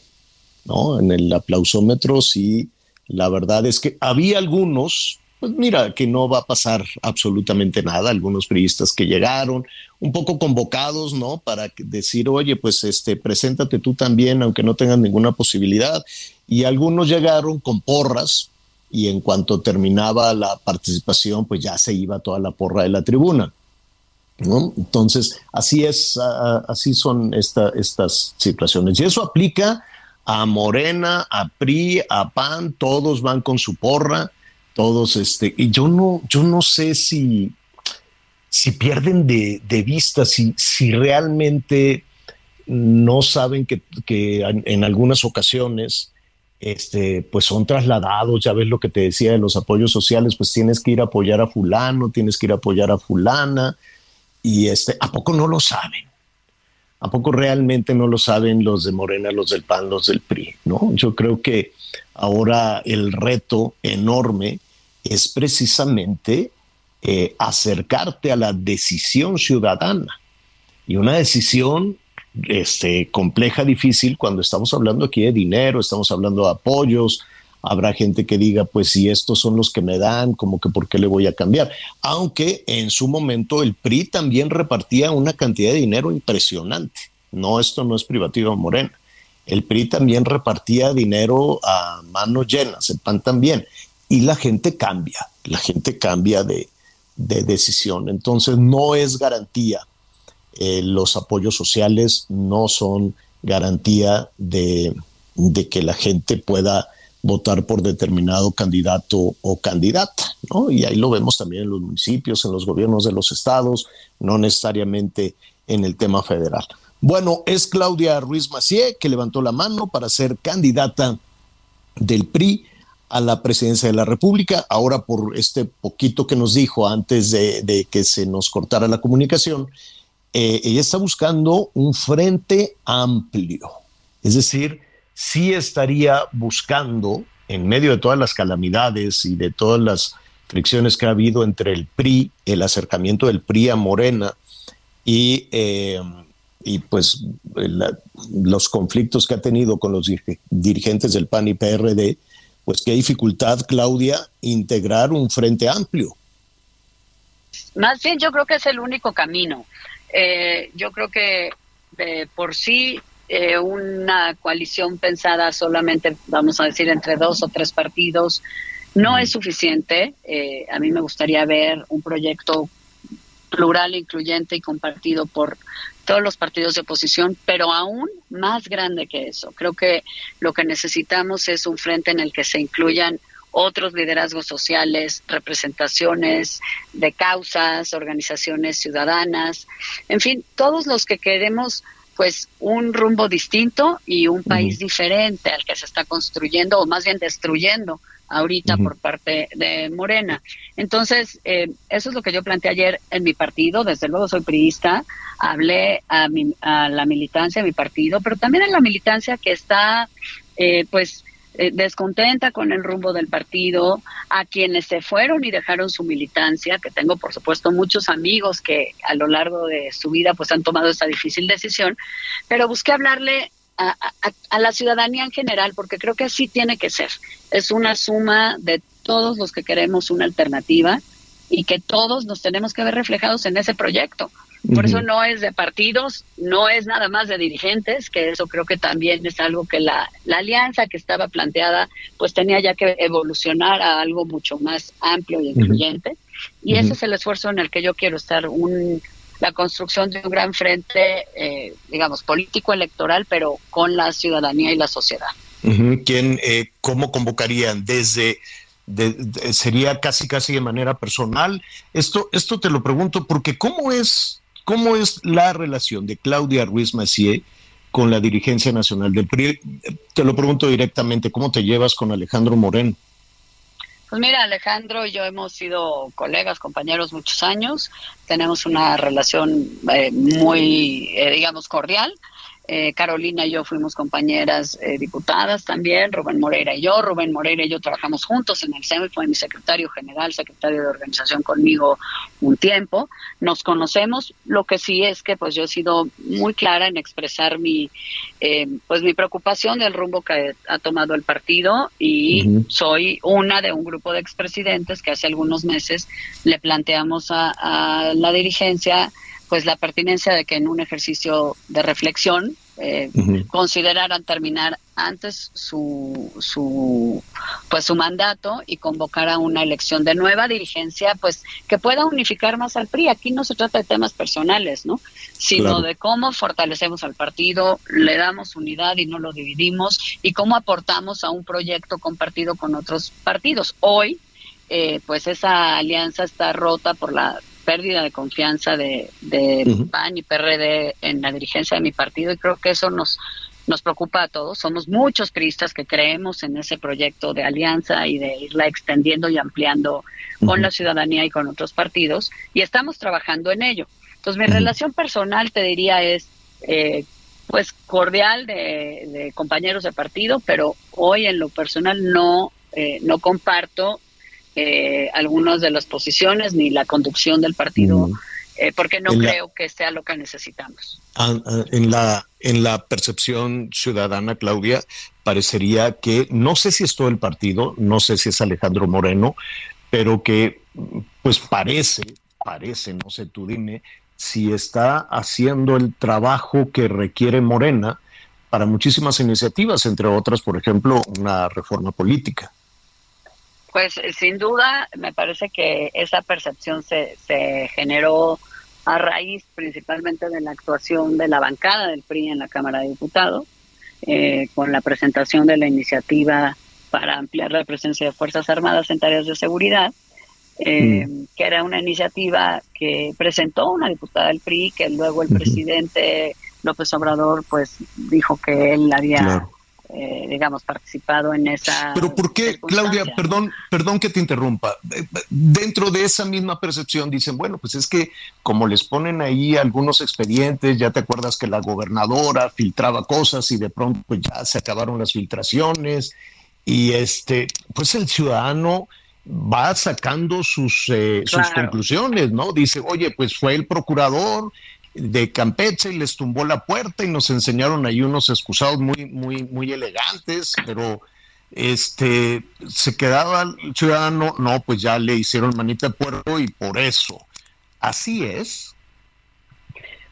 ¿no? En el aplausómetro sí, la verdad es que había algunos, pues mira, que no va a pasar absolutamente nada. Algunos periodistas que llegaron, un poco convocados, ¿no? Para decir, oye, pues este, preséntate tú también, aunque no tengan ninguna posibilidad. Y algunos llegaron con porras, y en cuanto terminaba la participación, pues ya se iba toda la porra de la tribuna. Entonces, así es, así son estas situaciones. Y eso aplica a Morena, a PRI, a PAN, todos van con su porra, todos este, y yo no, yo no sé si, si pierden de, vista, si, si realmente no saben que, en algunas ocasiones este, pues son trasladados, ya ves lo que te decía de los apoyos sociales, pues tienes que ir a apoyar a fulano, tienes que ir a apoyar a fulana, y este, ¿a poco no lo saben? ¿A poco realmente no lo saben los de Morena, los del PAN, los del PRI? ¿no? Yo creo que ahora el reto enorme es precisamente eh, acercarte a la decisión ciudadana. Y una decisión este, compleja, difícil, cuando estamos hablando aquí de dinero, estamos hablando de apoyos, habrá gente que diga, pues si estos son los que me dan, como que por qué le voy a cambiar. Aunque en su momento el PRI también repartía una cantidad de dinero impresionante. No, esto no es privativo Morena. El PRI también repartía dinero a manos llenas, el PAN también. Y la gente cambia, la gente cambia de, decisión. Entonces no es garantía. Eh, los apoyos sociales no son garantía de, de que la gente pueda votar por determinado candidato o candidata, ¿no? Y ahí lo vemos también en los municipios, en los gobiernos de los estados, no necesariamente en el tema federal. Bueno, es Claudia Ruiz Macié que levantó la mano para ser candidata del PRI a la presidencia de la República. Ahora, por este poquito que nos dijo antes de, que se nos cortara la comunicación, eh, ella está buscando un frente amplio, es decir, sí estaría buscando, en medio de todas las calamidades y de todas las fricciones que ha habido entre el PRI, el acercamiento del PRI a Morena y, eh, y pues los conflictos que ha tenido con los dirigentes del PAN y PRD, pues qué dificultad, Claudia, integrar un frente amplio. Más bien yo creo que es el único camino. Eh, yo creo que de por sí eh, una coalición pensada solamente, vamos a decir, entre dos o tres partidos no es suficiente. Eh, a mí me gustaría ver un proyecto plural, incluyente y compartido por todos los partidos de oposición, pero aún más grande que eso. Creo que lo que necesitamos es un frente en el que se incluyan otros liderazgos sociales, representaciones de causas, organizaciones ciudadanas, en fin, todos los que queremos pues un rumbo distinto y un país diferente al que se está construyendo o más bien destruyendo ahorita por parte de Morena. Entonces, eh, eso es lo que yo planteé ayer en mi partido, desde luego soy priista, hablé a, a la militancia de mi partido, pero también en la militancia que está, eh, pues, eh, descontenta con el rumbo del partido, a quienes se fueron y dejaron su militancia, que tengo por supuesto muchos amigos que a lo largo de su vida pues han tomado esta difícil decisión, pero busqué hablarle a, a, la ciudadanía en general, porque creo que así tiene que ser. Es una suma de todos los que queremos una alternativa y que todos nos tenemos que ver reflejados en ese proyecto. Por eso no es de partidos, no es nada más de dirigentes, que eso creo que también es algo que la, la alianza que estaba planteada pues tenía ya que evolucionar a algo mucho más amplio y incluyente. Y ese es el esfuerzo en el que yo quiero estar, un, la construcción de un gran frente, eh, digamos, político-electoral, pero con la ciudadanía y la sociedad. ¿Quién, eh, ¿Cómo convocarían? Desde sería casi casi de manera personal. Esto, esto te lo pregunto porque ¿cómo es ¿Cómo es la relación de Claudia Ruiz Macié con la dirigencia nacional del PRI? Te lo pregunto directamente, ¿cómo te llevas con Alejandro Moreno? Pues mira, Alejandro y yo hemos sido colegas, compañeros muchos años, tenemos una relación eh, muy, eh, digamos, cordial. Eh, Carolina y yo fuimos compañeras eh, diputadas también, Rubén Moreira y yo. Rubén Moreira y yo trabajamos juntos en el SEMI, fue mi secretario general, secretario de organización conmigo un tiempo. Nos conocemos, lo que sí es que pues yo he sido muy clara en expresar mi, eh, pues mi preocupación del rumbo que ha tomado el partido y soy una de un grupo de expresidentes que hace algunos meses le planteamos a la dirigencia pues la pertinencia de que en un ejercicio de reflexión eh, consideraran terminar antes su, su pues su mandato y convocar a una elección de nueva dirigencia pues que pueda unificar más al PRI aquí no se trata de temas personales no sino de cómo fortalecemos al partido le damos unidad y no lo dividimos y cómo aportamos a un proyecto compartido con otros partidos. Hoy eh, pues esa alianza está rota por la pérdida de confianza de, PAN y PRD en la dirigencia de mi partido y creo que eso nos nos preocupa a todos. Somos muchos cristas que creemos en ese proyecto de alianza y de irla extendiendo y ampliando con la ciudadanía y con otros partidos y estamos trabajando en ello. Entonces mi relación personal te diría es eh, pues cordial de, compañeros de partido, pero hoy en lo personal no eh, no comparto eh, algunas de las posiciones ni la conducción del partido, mm. eh, porque no creo que sea lo que necesitamos. Ah, ah, en la, en la percepción ciudadana, Claudia, parecería que, no sé si es todo el partido, no sé si es Alejandro Moreno, pero que pues parece, parece, no sé, tú dime, si está haciendo el trabajo que requiere Morena para muchísimas iniciativas, entre otras, por ejemplo, una reforma política. Pues sin duda, me parece que esa percepción se, se generó a raíz principalmente de la actuación de la bancada del PRI en la Cámara de Diputados, eh, con la presentación de la iniciativa para ampliar la presencia de Fuerzas Armadas en tareas de seguridad, eh, mm. que era una iniciativa que presentó una diputada del PRI, que luego el presidente López Obrador pues dijo que él había eh, digamos, participado en esa. Pero ¿por qué, Claudia, perdón, perdón que te interrumpa? Eh, dentro de esa misma percepción dicen, bueno, pues es que como les ponen ahí algunos expedientes, ya te acuerdas que la gobernadora filtraba cosas y de pronto pues ya se acabaron las filtraciones y este, pues el ciudadano va sacando sus, eh, sus conclusiones, ¿no? Dice, oye, pues fue el procurador de Campeche y les tumbó la puerta y nos enseñaron ahí unos excusados muy, muy, muy elegantes, pero este se quedaba el ciudadano, no, pues ya le hicieron manita de puerco y por eso. Así es.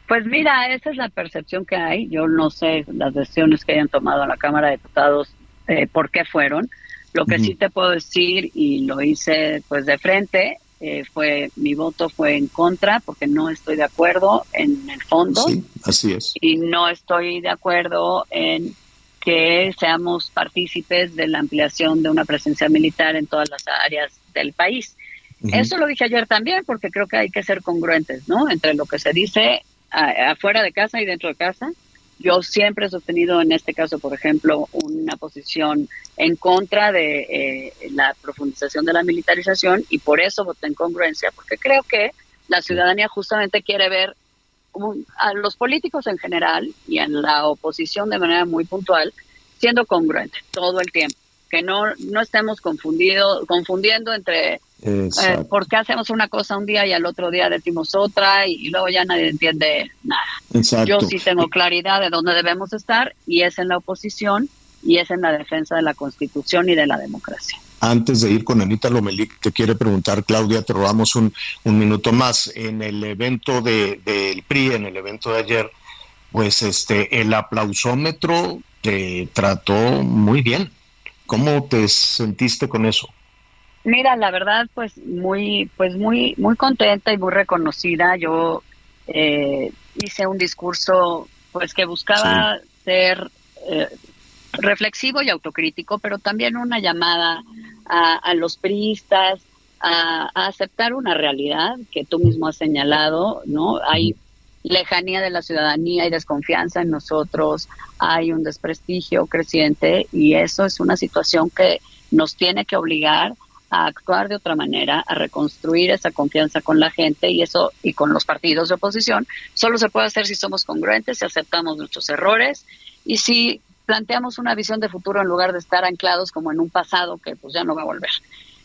Pues mira, esa es la percepción que hay. Yo no sé las decisiones que hayan tomado en la Cámara de Diputados, eh, por qué fueron. Lo que sí te puedo decir, y lo hice pues de frente, eh, fue mi voto fue en contra porque no estoy de acuerdo en el fondo. Sí, así es. Y no estoy de acuerdo en que seamos partícipes de la ampliación de una presencia militar en todas las áreas del país. Eso lo dije ayer también porque creo que hay que ser congruentes, ¿no? Entre lo que se dice afuera de casa y dentro de casa yo siempre he sostenido en este caso, por ejemplo, una posición en contra de eh, la profundización de la militarización y por eso voté en congruencia, porque creo que la ciudadanía justamente quiere ver a los políticos en general y en la oposición de manera muy puntual siendo congruente todo el tiempo, que no, no estemos confundido, confundiendo entre eh, por qué hacemos una cosa un día y al otro día decimos otra y, luego ya nadie entiende nada. Yo sí tengo claridad de dónde debemos estar y es en la oposición y es en la defensa de la Constitución y de la democracia. Antes de ir con Anita Lomelí, te quiere preguntar, Claudia, te robamos un, un minuto más. En el evento del de, PRI, en el evento de ayer, pues este el aplausómetro te trató muy bien. ¿Cómo te sentiste con eso? Mira, la verdad, pues muy, pues muy, muy contenta y muy reconocida. Yo eh, hice un discurso, pues que buscaba ser eh, reflexivo y autocrítico, pero también una llamada a, los priistas a, a, aceptar una realidad que tú mismo has señalado, ¿no? Hay lejanía de la ciudadanía y desconfianza en nosotros, hay un desprestigio creciente y eso es una situación que nos tiene que obligar a actuar de otra manera, a reconstruir esa confianza con la gente y eso y con los partidos de oposición, solo se puede hacer si somos congruentes, si aceptamos nuestros errores y si planteamos una visión de futuro en lugar de estar anclados como en un pasado que pues ya no va a volver.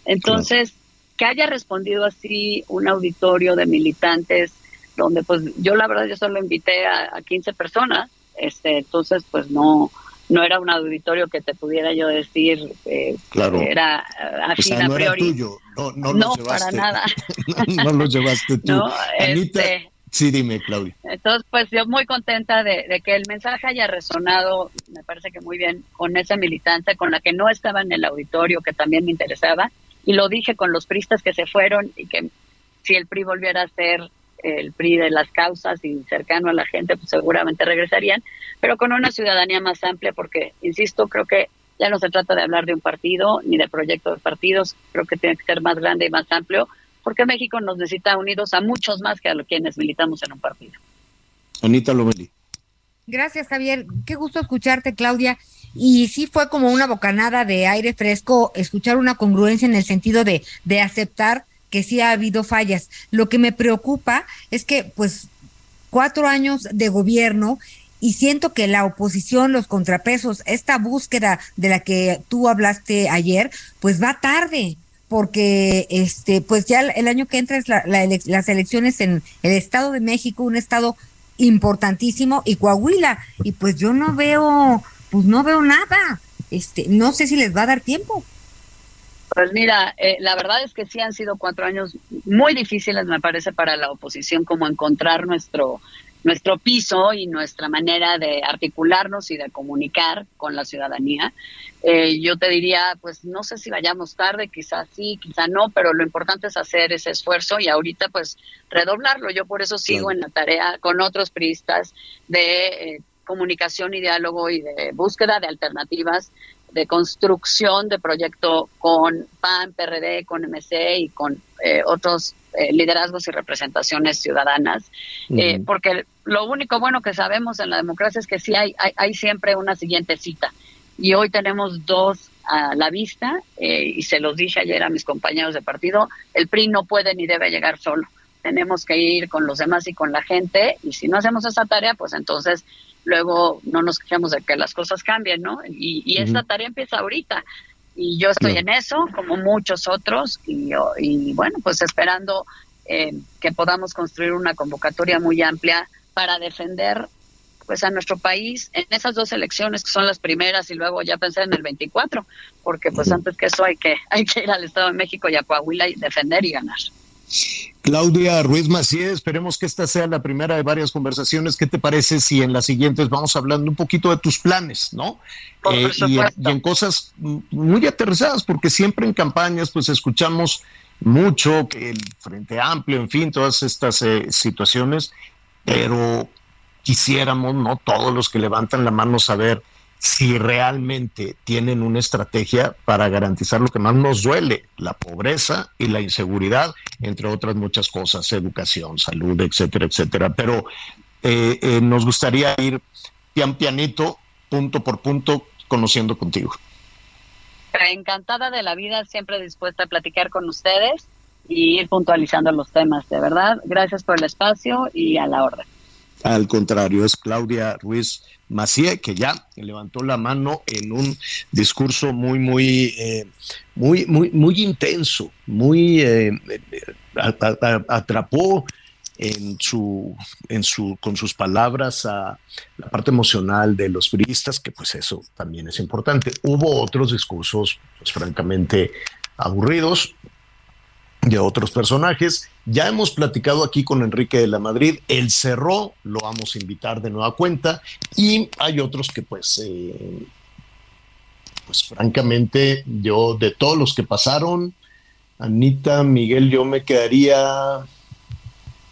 Entonces, que haya respondido así un auditorio de militantes donde pues yo la verdad yo solo invité a, a 15 personas, este, entonces pues no no era un auditorio que te pudiera yo decir eh, claro. que era afín a priori. No, no, no, para nada. no, lo llevaste tú. Anita, este, Sí, dime, Claudia. Entonces, pues yo muy contenta de, que el mensaje haya resonado, me parece que muy bien, con esa militancia con la que no estaba en el auditorio, que también me interesaba, y lo dije con los pristas que se fueron y que si el PRI volviera a ser el PRI de las causas y cercano a la gente, pues seguramente regresarían, pero con una ciudadanía más amplia, porque, insisto, creo que ya no se trata de hablar de un partido ni de proyecto de partidos, creo que tiene que ser más grande y más amplio, porque México nos necesita unidos a muchos más que a los quienes militamos en un partido. Anita Lomeli. Gracias, Javier. Qué gusto escucharte, Claudia. Y sí fue como una bocanada de aire fresco escuchar una congruencia en el sentido de, de aceptar que sí ha habido fallas. Lo que me preocupa es que, pues, cuatro años de gobierno y siento que la oposición, los contrapesos, esta búsqueda de la que tú hablaste ayer, pues va tarde porque este pues ya el año que entra es las elecciones en el Estado de México, un estado importantísimo y Coahuila y pues yo no veo pues no veo nada. Este, no sé si les va a dar tiempo. Pues mira, eh, la verdad es que sí han sido cuatro años muy difíciles, me parece, para la oposición, como encontrar nuestro nuestro piso y nuestra manera de articularnos y de comunicar con la ciudadanía. Eh, yo te diría, pues no sé si vayamos tarde, quizás sí, quizá no, pero lo importante es hacer ese esfuerzo y ahorita pues redoblarlo. Yo por eso sigo en la tarea con otros priistas de eh, comunicación y diálogo y de búsqueda de alternativas de construcción de proyecto con PAN, PRD, con MC y con eh, otros eh, liderazgos y representaciones ciudadanas, eh, porque lo único bueno que sabemos en la democracia es que sí hay, hay, siempre una siguiente cita. Y hoy tenemos dos a la vista, y se los dije ayer a mis compañeros de partido, el PRI no puede ni debe llegar solo. Tenemos que ir con los demás y con la gente, y si no hacemos esa tarea, pues entonces luego no nos quejemos de que las cosas cambien, ¿no? Y, y esta tarea empieza ahorita. Y yo estoy en eso, como muchos otros, y, y bueno, pues esperando eh, que podamos construir una convocatoria muy amplia para defender pues a nuestro país en esas dos elecciones que son las primeras y luego ya pensar en el 24, porque pues antes que eso hay que hay que ir al Estado de México y a Coahuila y defender y ganar. Claudia Ruiz Macías, esperemos que esta sea la primera de varias conversaciones. ¿Qué te parece si en las siguientes vamos hablando un poquito de tus planes, ¿no? Eh, y, en, cosas muy aterrizadas, porque siempre en campañas pues escuchamos mucho que el Frente Amplio, en fin, todas estas eh, situaciones, pero quisiéramos, ¿no? Todos los que levantan la mano saber si realmente tienen una estrategia para garantizar lo que más nos duele, la pobreza y la inseguridad, entre otras muchas cosas, educación, salud, etcétera, etcétera. Pero eh, eh, nos gustaría ir pian pianito, punto por punto, conociendo contigo. Encantada de la vida, siempre dispuesta a platicar con ustedes y ir puntualizando los temas, de verdad. Gracias por el espacio y a la orden. Al contrario, es Claudia Ruiz Macié, que ya levantó la mano en un discurso muy, muy, eh, muy, muy, muy intenso, muy eh, atrapó en su, en su, con sus palabras a la parte emocional de los bristas, que pues eso también es importante. Hubo otros discursos, pues francamente aburridos, de otros personajes. Ya hemos platicado aquí con Enrique de la Madrid, él cerró, lo vamos a invitar de nueva cuenta. Y hay otros que pues, eh, pues francamente yo de todos los que pasaron, Anita, Miguel, yo me quedaría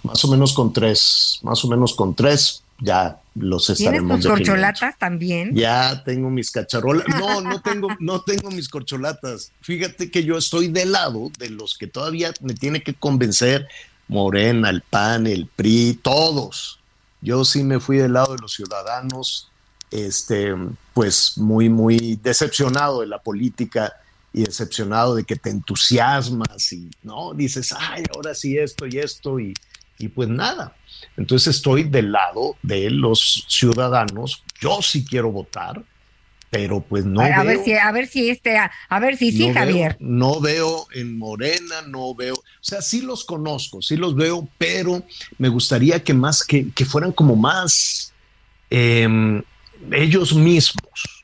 más o menos con tres, más o menos con tres, ya los estaremos ¿Tienes corcholatas también? Ya tengo mis cacharrolas. No, no tengo, no tengo mis corcholatas. Fíjate que yo estoy del lado de los que todavía me tiene que convencer Morena, el PAN, el PRI, todos. Yo sí me fui del lado de los ciudadanos, este, pues muy, muy decepcionado de la política y decepcionado de que te entusiasmas y no dices, ay, ahora sí esto y esto y, y pues nada entonces estoy del lado de los ciudadanos. Yo sí quiero votar, pero pues no. A, ver si, a ver si este, a, ver si sí, Javier. no veo en Morena, no veo, o sea, sí los conozco, sí los veo, pero me gustaría que más, que, fueran como más em, ellos mismos.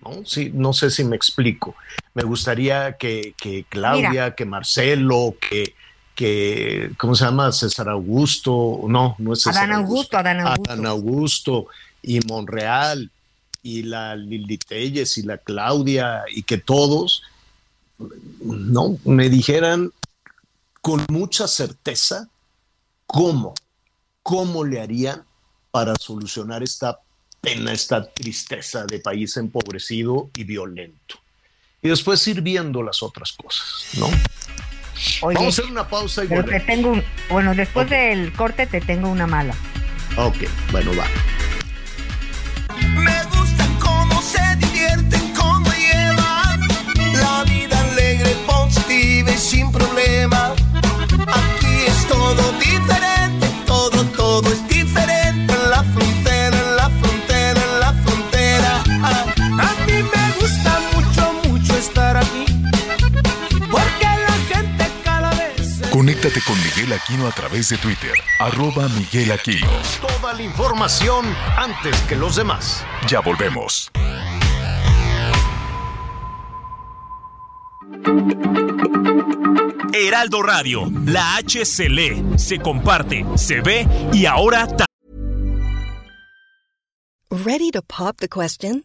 ¿no? Sí, no sé si me explico. Me gustaría que, Claudia, que Marcelo, que que, ¿cómo se llama? César Augusto, no, no es César Adán Augusto, Adán Augusto. Adán Augusto y Monreal y la Lili Telles y la Claudia y que todos, no, me dijeran con mucha certeza cómo, cómo le harían para solucionar esta pena, esta tristeza de país empobrecido y violento. Y después ir viendo las otras cosas, ¿no? Vamos a hacer una pausa y pero te tengo Bueno, después del corte te tengo una mala. Ok, bueno, va. Me gusta cómo se divierten, cómo llevan la vida alegre, positiva y sin problema. Aquí es todo diferente, Conéctate con Miguel Aquino a través de Twitter, arroba Miguel Aquino. Toda la información antes que los demás. Ya volvemos. Heraldo Radio, la H se lee, se comparte, se ve y ahora también. Ready to pop the question?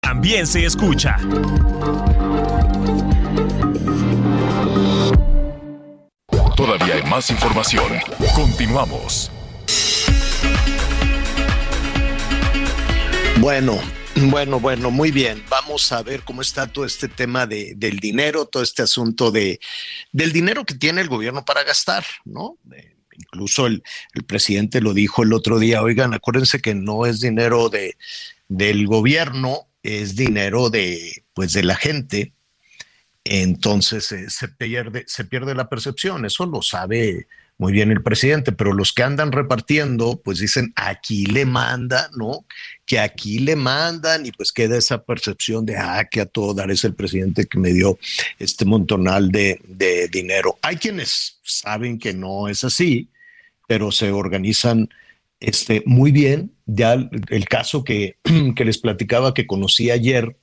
También se escucha. Todavía hay más información. Continuamos. Bueno, bueno, bueno, muy bien. Vamos a ver cómo está todo este tema de, del dinero, todo este asunto de, del dinero que tiene el gobierno para gastar, ¿no? Eh, incluso el, el, presidente lo dijo el otro día, oigan, acuérdense que no es dinero de, del gobierno, es dinero de, pues, de la gente. Entonces eh, se, pierde, se pierde la percepción, eso lo sabe muy bien el presidente, pero los que andan repartiendo, pues dicen, aquí le manda, ¿no? Que aquí le mandan y pues queda esa percepción de, ah, que a todo dar es el presidente que me dio este montonal de, de dinero. Hay quienes saben que no es así, pero se organizan este, muy bien. Ya el caso que, que les platicaba que conocí ayer,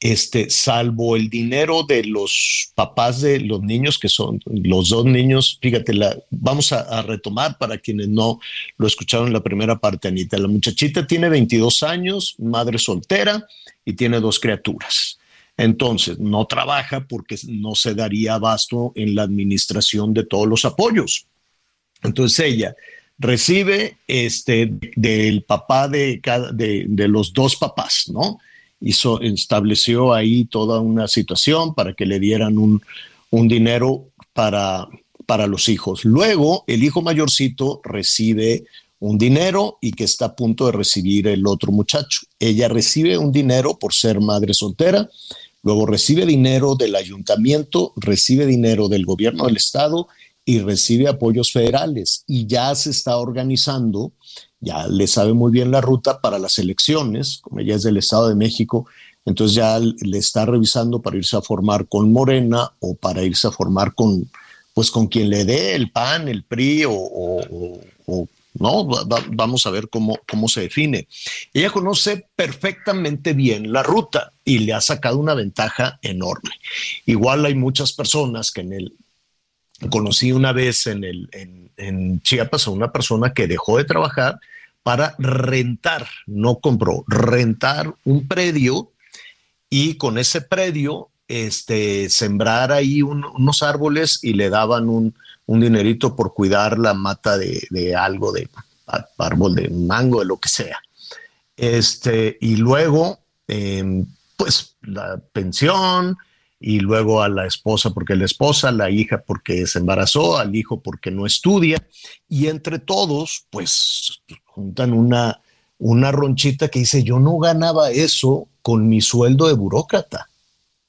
este, salvo el dinero de los papás de los niños, que son los dos niños, fíjate, la, vamos a, a, retomar para quienes no lo escucharon en la primera parte, Anita. La muchachita tiene 22 años, madre soltera y tiene dos criaturas. Entonces, no trabaja porque no se daría abasto en la administración de todos los apoyos. Entonces ella recibe este, del papá de, cada, de, de los dos papás, ¿no? hizo, estableció ahí toda una situación para que le dieran un, un dinero para, para los hijos. Luego, el hijo mayorcito recibe un dinero y que está a punto de recibir el otro muchacho. Ella recibe un dinero por ser madre soltera, luego recibe dinero del ayuntamiento, recibe dinero del gobierno del estado y recibe apoyos federales y ya se está organizando ya le sabe muy bien la ruta para las elecciones, como ella es del Estado de México, entonces ya le está revisando para irse a formar con Morena o para irse a formar con, pues con quien le dé el PAN, el PRI o, no, vamos a ver cómo, cómo se define. Ella conoce perfectamente bien la ruta y le ha sacado una ventaja enorme. Igual hay muchas personas que en el, conocí una vez en, el, en, Chiapas a una persona que dejó de trabajar para rentar, no compró, rentar un predio y con ese predio este, sembrar ahí un, unos árboles y le daban un, dinerito por cuidar la mata de, algo, de árbol de mango, de lo que sea. Este, y luego, eh, pues la pensión, y luego a la esposa porque la esposa, la hija porque se embarazó, al hijo porque no estudia, y entre todos, pues juntan una, una ronchita que dice, yo no ganaba eso con mi sueldo de burócrata,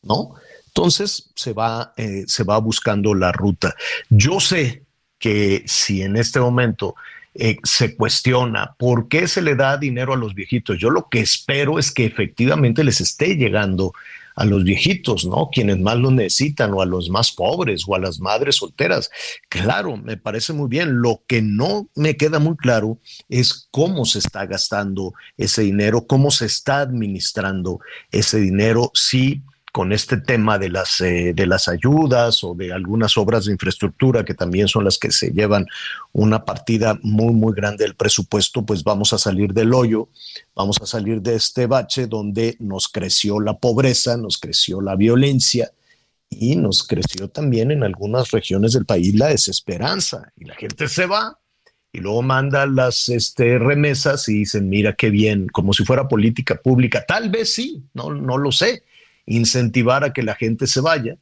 ¿no? Entonces se va, eh, se va buscando la ruta. Yo sé que si en este momento eh, se cuestiona por qué se le da dinero a los viejitos, yo lo que espero es que efectivamente les esté llegando a los viejitos, ¿no? Quienes más lo necesitan, o a los más pobres, o a las madres solteras. Claro, me parece muy bien. Lo que no me queda muy claro es cómo se está gastando ese dinero, cómo se está administrando ese dinero, si con este tema de las, eh, de las ayudas o de algunas obras de infraestructura que también son las que se llevan una partida muy, muy grande del presupuesto, pues vamos a salir del hoyo, vamos a salir de este bache donde nos creció la pobreza, nos creció la violencia y nos creció también en algunas regiones del país la desesperanza y la gente se va y luego manda las este, remesas y dicen, mira qué bien, como si fuera política pública. Tal vez sí, no, no lo sé, incentivar a que la gente se vaya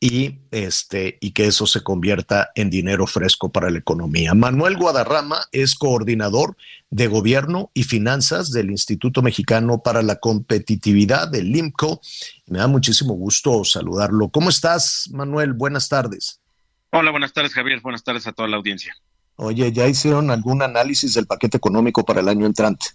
y, este, y que eso se convierta en dinero fresco para la economía. Manuel Guadarrama es coordinador de Gobierno y Finanzas del Instituto Mexicano para la Competitividad, del IMCO. Me da muchísimo gusto saludarlo. ¿Cómo estás, Manuel? Buenas tardes. Hola, buenas tardes, Javier. Buenas tardes a toda la audiencia. Oye, ¿ya hicieron algún análisis del paquete económico para el año entrante?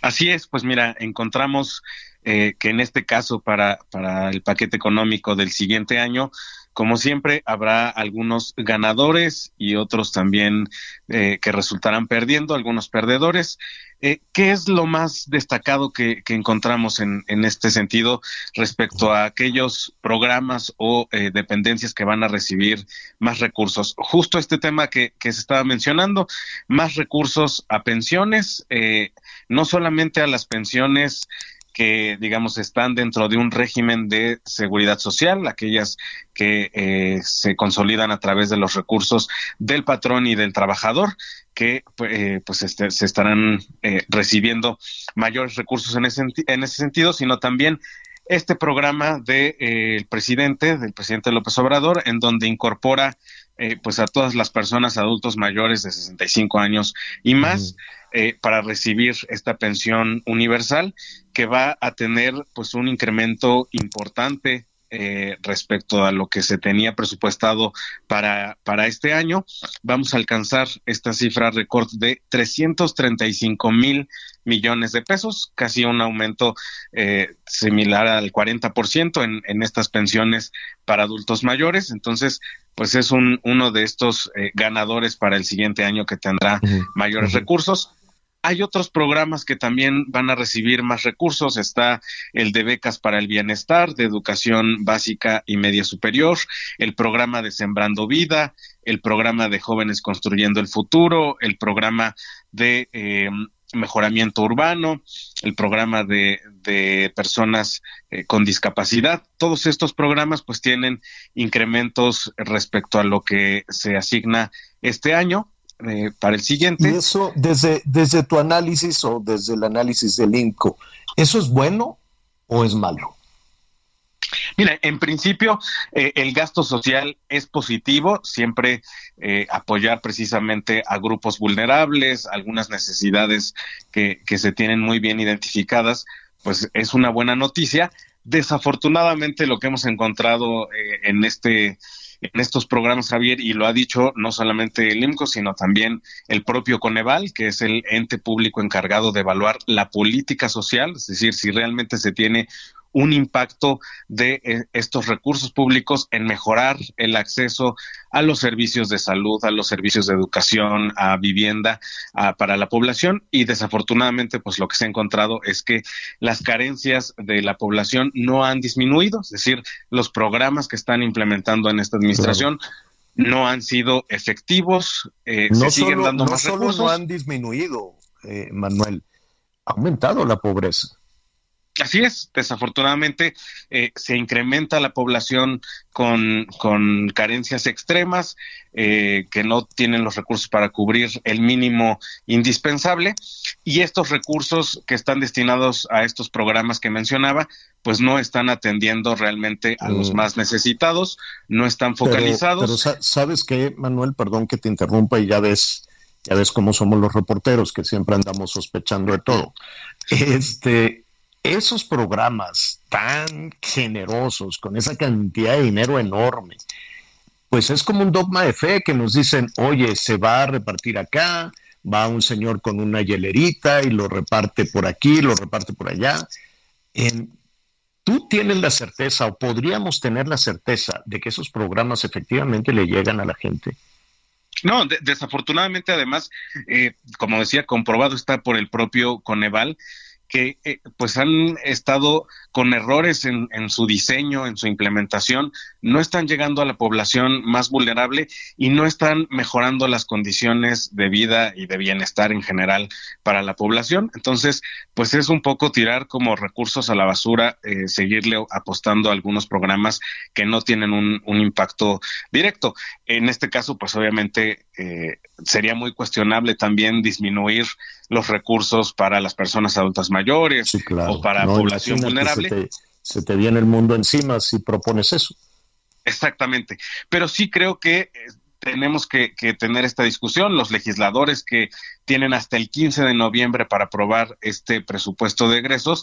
Así es, pues mira, encontramos eh, que en este caso para, para el paquete económico del siguiente año, como siempre, habrá algunos ganadores y otros también eh, que resultarán perdiendo, algunos perdedores. Eh, ¿Qué es lo más destacado que, encontramos en, en, este sentido respecto a aquellos programas o dependencias que van a recibir más recursos? Justo este tema que, que se estaba mencionando, más recursos a pensiones, no solamente a las pensiones que, digamos, están dentro de un régimen de seguridad social, aquellas que eh, se consolidan a través de los recursos del patrón y del trabajador, que eh, pues este, se estarán eh, recibiendo mayores recursos en ese, en ese sentido, sino también este programa del de, presidente, del presidente López Obrador, en donde incorpora pues a todas las personas adultos mayores de 65 años y más. Eh, para recibir esta pensión universal que va a tener pues un incremento importante eh, respecto a lo que se tenía presupuestado para, para este año. Vamos a alcanzar esta cifra récord de 335 mil millones de pesos, casi un aumento eh, similar al 40% en, en estas pensiones para adultos mayores. Entonces, pues es un, uno de estos ganadores para el siguiente año que tendrá mayores recursos. Hay otros programas que también van a recibir más recursos. Está el de becas para el bienestar, de educación básica y media superior, el programa de Sembrando Vida, el programa de Jóvenes Construyendo el Futuro, el programa de eh, mejoramiento urbano, el programa de, personas eh, con discapacidad. Todos estos programas pues tienen incrementos respecto a lo que se asigna este año eh, para el siguiente. Y eso, desde, desde tu análisis o desde el análisis del INCO, ¿eso es bueno o es malo? Mira, en principio eh, el gasto social es positivo, siempre eh, apoyar precisamente a grupos vulnerables, algunas necesidades que, que se tienen muy bien identificadas, pues es una buena noticia. Desafortunadamente lo que hemos encontrado en este en estos programas, Javier, y lo ha dicho no solamente el IMCO, sino también el propio Coneval, que es el ente público encargado de evaluar la política social, es decir, si realmente se tiene un impacto de eh, estos recursos públicos en mejorar el acceso a los servicios de salud, a los servicios de educación, a vivienda para la población y desafortunadamente pues lo que se ha encontrado es que las carencias de la población no han disminuido, es decir, los programas que están implementando en esta administración no han sido efectivos, eh, no se siguen dando más recursos. no han disminuido, eh, Manuel, ha aumentado la pobreza. Así es, desafortunadamente eh, se incrementa la población con, con carencias extremas, eh, que no tienen los recursos para cubrir el mínimo indispensable, y estos recursos que están destinados a estos programas que mencionaba, pues no están atendiendo realmente a los mm. más necesitados, no están focalizados. Pero, sabes que, Manuel, perdón que te interrumpa y ya ves, ya ves cómo somos los reporteros, que siempre andamos sospechando de todo. Este, esos programas tan generosos, con esa cantidad de dinero enorme, pues es como un dogma de fe que nos dicen, oye, se va a repartir acá, va un señor con una hielerita y lo reparte por aquí, lo reparte por allá. ¿Tú tienes la certeza o podríamos tener la certeza de que esos programas efectivamente le llegan a la gente? No, desafortunadamente además, eh, como decía, comprobado está por el propio Coneval que eh, pues han estado con errores en, su diseño, en su implementación, no están llegando a la población más vulnerable y no están mejorando las condiciones de vida y de bienestar en general para la población. Entonces, pues es un poco tirar como recursos a la basura, eh, seguirle apostando a algunos programas que no tienen un, un impacto directo. En este caso, pues obviamente eh, sería muy cuestionable también disminuir los recursos para las personas adultas mayores o para población vulnerable. Se te, viene el mundo encima si propones eso. Exactamente, pero sí creo que eh, tenemos que, que, tener esta discusión. Los legisladores que tienen hasta el 15 de noviembre para aprobar este presupuesto de egresos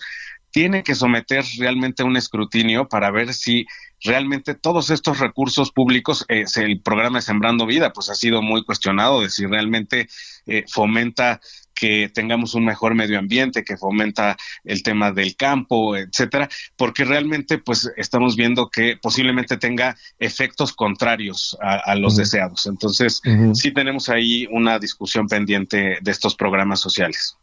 tienen que someter realmente un escrutinio para ver si realmente todos estos recursos públicos, eh, el programa Sembrando Vida, pues ha sido muy cuestionado de si realmente eh, fomenta que tengamos un mejor medio ambiente, que fomenta el tema del campo, etcétera, porque realmente pues estamos viendo que posiblemente tenga efectos contrarios a, los deseados. Entonces, sí tenemos ahí una discusión pendiente de estos programas sociales.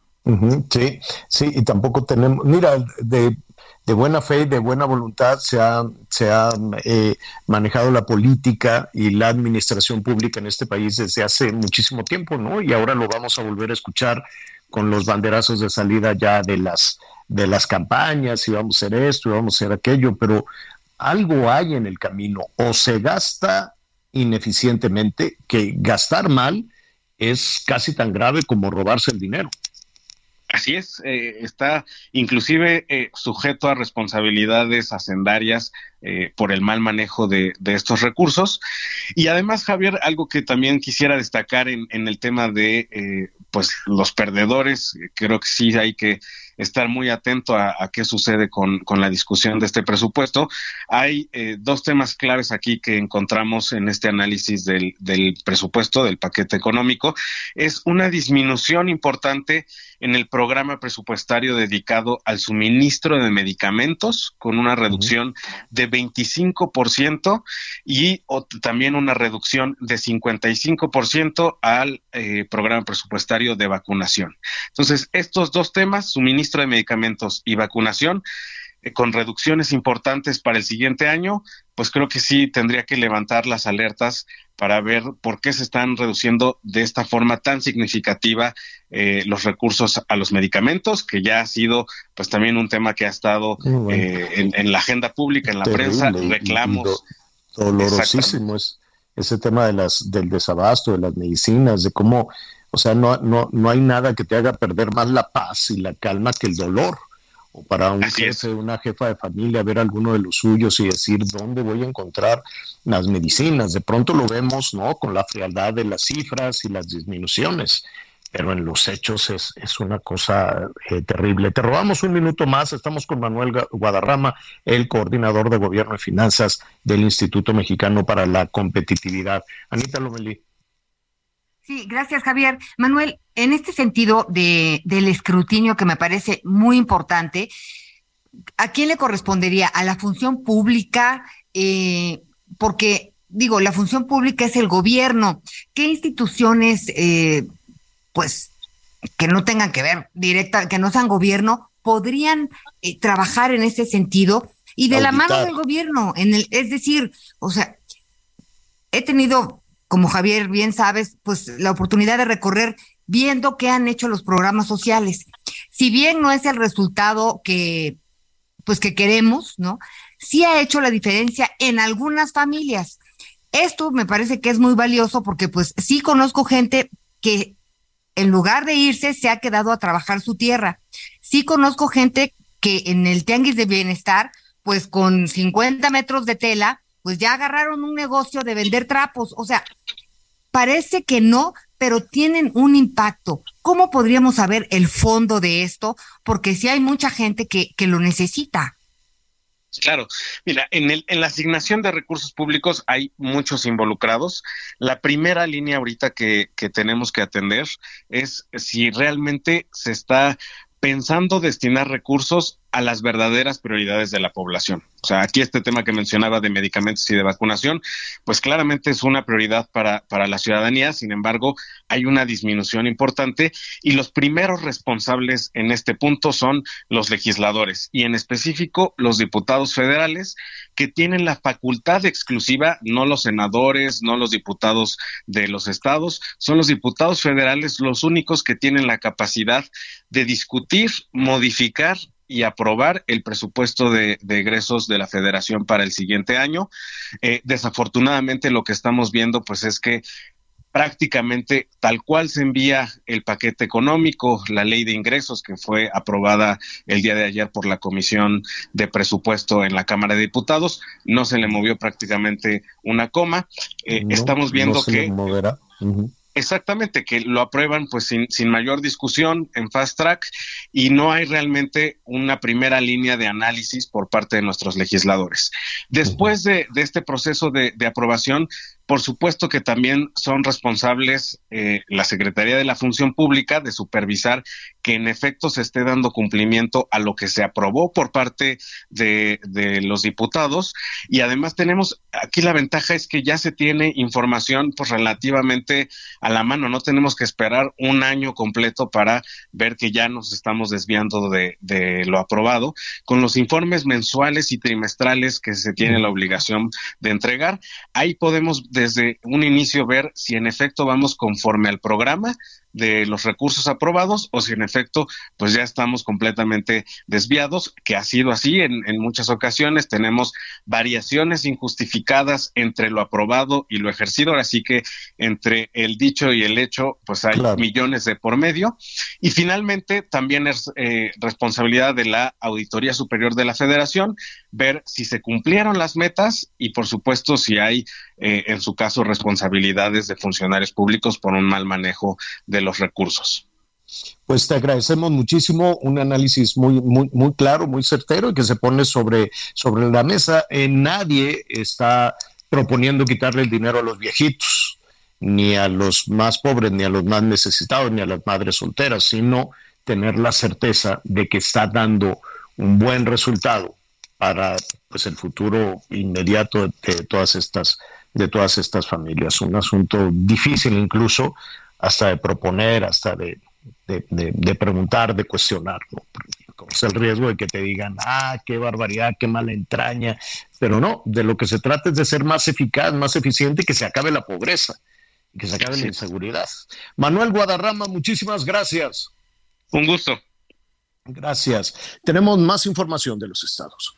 Sí, sí, y tampoco tenemos, mira, de buena fe y de buena voluntad se ha, se ha eh, manejado la política y la administración pública en este país desde hace muchísimo tiempo, ¿no? Y ahora lo vamos a volver a escuchar con los banderazos de salida ya de las, de las campañas y vamos a hacer esto y vamos a hacer aquello, pero algo hay en el camino o se gasta ineficientemente que gastar mal es casi tan grave como robarse el dinero. Así es, eh, está inclusive eh, sujeto a responsabilidades hacendarias eh, por el mal manejo de, estos recursos. Y además, Javier, algo que también quisiera destacar en, en el tema de pues los perdedores, creo que sí hay que estar muy atento a, qué sucede con, la discusión de este presupuesto. Hay eh, dos temas claves aquí que encontramos en este análisis del, del presupuesto, del paquete económico. Es una disminución importante en el programa presupuestario dedicado al suministro de medicamentos, con una reducción de 25% y también una reducción de 55% al eh, programa presupuestario de vacunación. Entonces, estos dos temas, suministro de medicamentos y vacunación, eh, con reducciones importantes para el siguiente año, pues creo que sí tendría que levantar las alertas para ver por qué se están reduciendo de esta forma tan significativa eh, los recursos a los medicamentos, que ya ha sido pues también un tema que ha estado eh, en, la agenda pública, en la prensa, reclamos. dolorosísimo es ese tema de las, del desabasto, de las medicinas, de cómo o sea, no, no, no hay nada que te haga perder más la paz y la calma que el dolor. O para un jefe, una jefa de familia, ver a alguno de los suyos y decir dónde voy a encontrar las medicinas. De pronto lo vemos, ¿no? Con la frialdad de las cifras y las disminuciones pero en los hechos es, es una cosa eh, terrible. Te robamos un minuto más, estamos con Manuel Guadarrama, el coordinador de Gobierno y Finanzas del Instituto Mexicano para la Competitividad. Anita Lomelí. Sí, gracias Javier. Manuel, en este sentido de, del escrutinio que me parece muy importante, ¿a quién le correspondería? ¿A la función pública? Eh, porque, digo, la función pública es el gobierno. ¿Qué instituciones, eh, pues, que no tengan que ver directa, que no sean gobierno, podrían eh, trabajar en ese sentido? Y de la mano del gobierno, en el, es decir, o sea, he tenido como Javier bien sabes, pues la oportunidad de recorrer viendo qué han hecho los programas sociales. Si bien no es el resultado que pues que queremos, ¿no? Sí ha hecho la diferencia en algunas familias. Esto me parece que es muy valioso porque pues sí conozco gente que en lugar de irse se ha quedado a trabajar su tierra. Sí conozco gente que en el tianguis de bienestar, pues con 50 metros de tela, pues ya agarraron un negocio de vender trapos. O sea, parece que no, pero tienen un impacto. ¿Cómo podríamos saber el fondo de esto? Porque si hay mucha gente que, que lo necesita. Claro, mira, en, el, en la asignación de recursos públicos hay muchos involucrados. La primera línea ahorita que, que tenemos que atender es si realmente se está pensando destinar recursos a las verdaderas prioridades de la población. O sea, aquí este tema que mencionaba de medicamentos y de vacunación, pues claramente es una prioridad para, para la ciudadanía, sin embargo, hay una disminución importante y los primeros responsables en este punto son los legisladores y en específico los diputados federales que tienen la facultad exclusiva, no los senadores, no los diputados de los estados, son los diputados federales los únicos que tienen la capacidad de discutir, modificar y aprobar el presupuesto de, egresos de la federación para el siguiente año. Eh, desafortunadamente lo que estamos viendo pues es que prácticamente tal cual se envía el paquete económico, la ley de ingresos que fue aprobada el día de ayer por la Comisión de Presupuesto en la Cámara de Diputados, no se le movió prácticamente una coma. Eh, estamos viendo que... Exactamente, que lo aprueban pues sin, sin, mayor discusión en fast track y no hay realmente una primera línea de análisis por parte de nuestros legisladores. Después de, de este proceso de, de, aprobación, por supuesto que también son responsables eh, la Secretaría de la Función Pública de supervisar que en efecto se esté dando cumplimiento a lo que se aprobó por parte de, de, los diputados. Y además tenemos aquí la ventaja es que ya se tiene información pues relativamente a la mano, no tenemos que esperar un año completo para ver que ya nos estamos desviando de, de lo aprobado. Con los informes mensuales y trimestrales que se tiene la obligación de entregar, ahí podemos desde un inicio ver si en efecto vamos conforme al programa de los recursos aprobados o si en efecto pues ya estamos completamente desviados, que ha sido así en, en muchas ocasiones, tenemos variaciones injustificadas entre lo aprobado y lo ejercido, así que entre el dicho y el hecho pues hay millones de por medio. Y finalmente también es eh, responsabilidad de la Auditoría Superior de la Federación ver si se cumplieron las metas y por supuesto si hay eh, en su caso responsabilidades de funcionarios públicos por un mal manejo de los recursos. Pues te agradecemos muchísimo un análisis muy, muy, muy claro, muy certero y que se pone sobre, sobre la mesa. Eh, nadie está proponiendo quitarle el dinero a los viejitos, ni a los más pobres, ni a los más necesitados, ni a las madres solteras, sino tener la certeza de que está dando un buen resultado para pues, el futuro inmediato de todas estas de todas estas familias. Un asunto difícil incluso hasta de proponer, hasta de, de, preguntar, de cuestionar. ¿no? Es el riesgo de que te digan, ah, qué barbaridad, qué mala entraña. Pero no, de lo que se trata es de ser más eficaz, más eficiente y que se acabe la pobreza, y que se acabe la inseguridad. Manuel Guadarrama, muchísimas gracias. Un gusto. Gracias. Tenemos más información de los estados.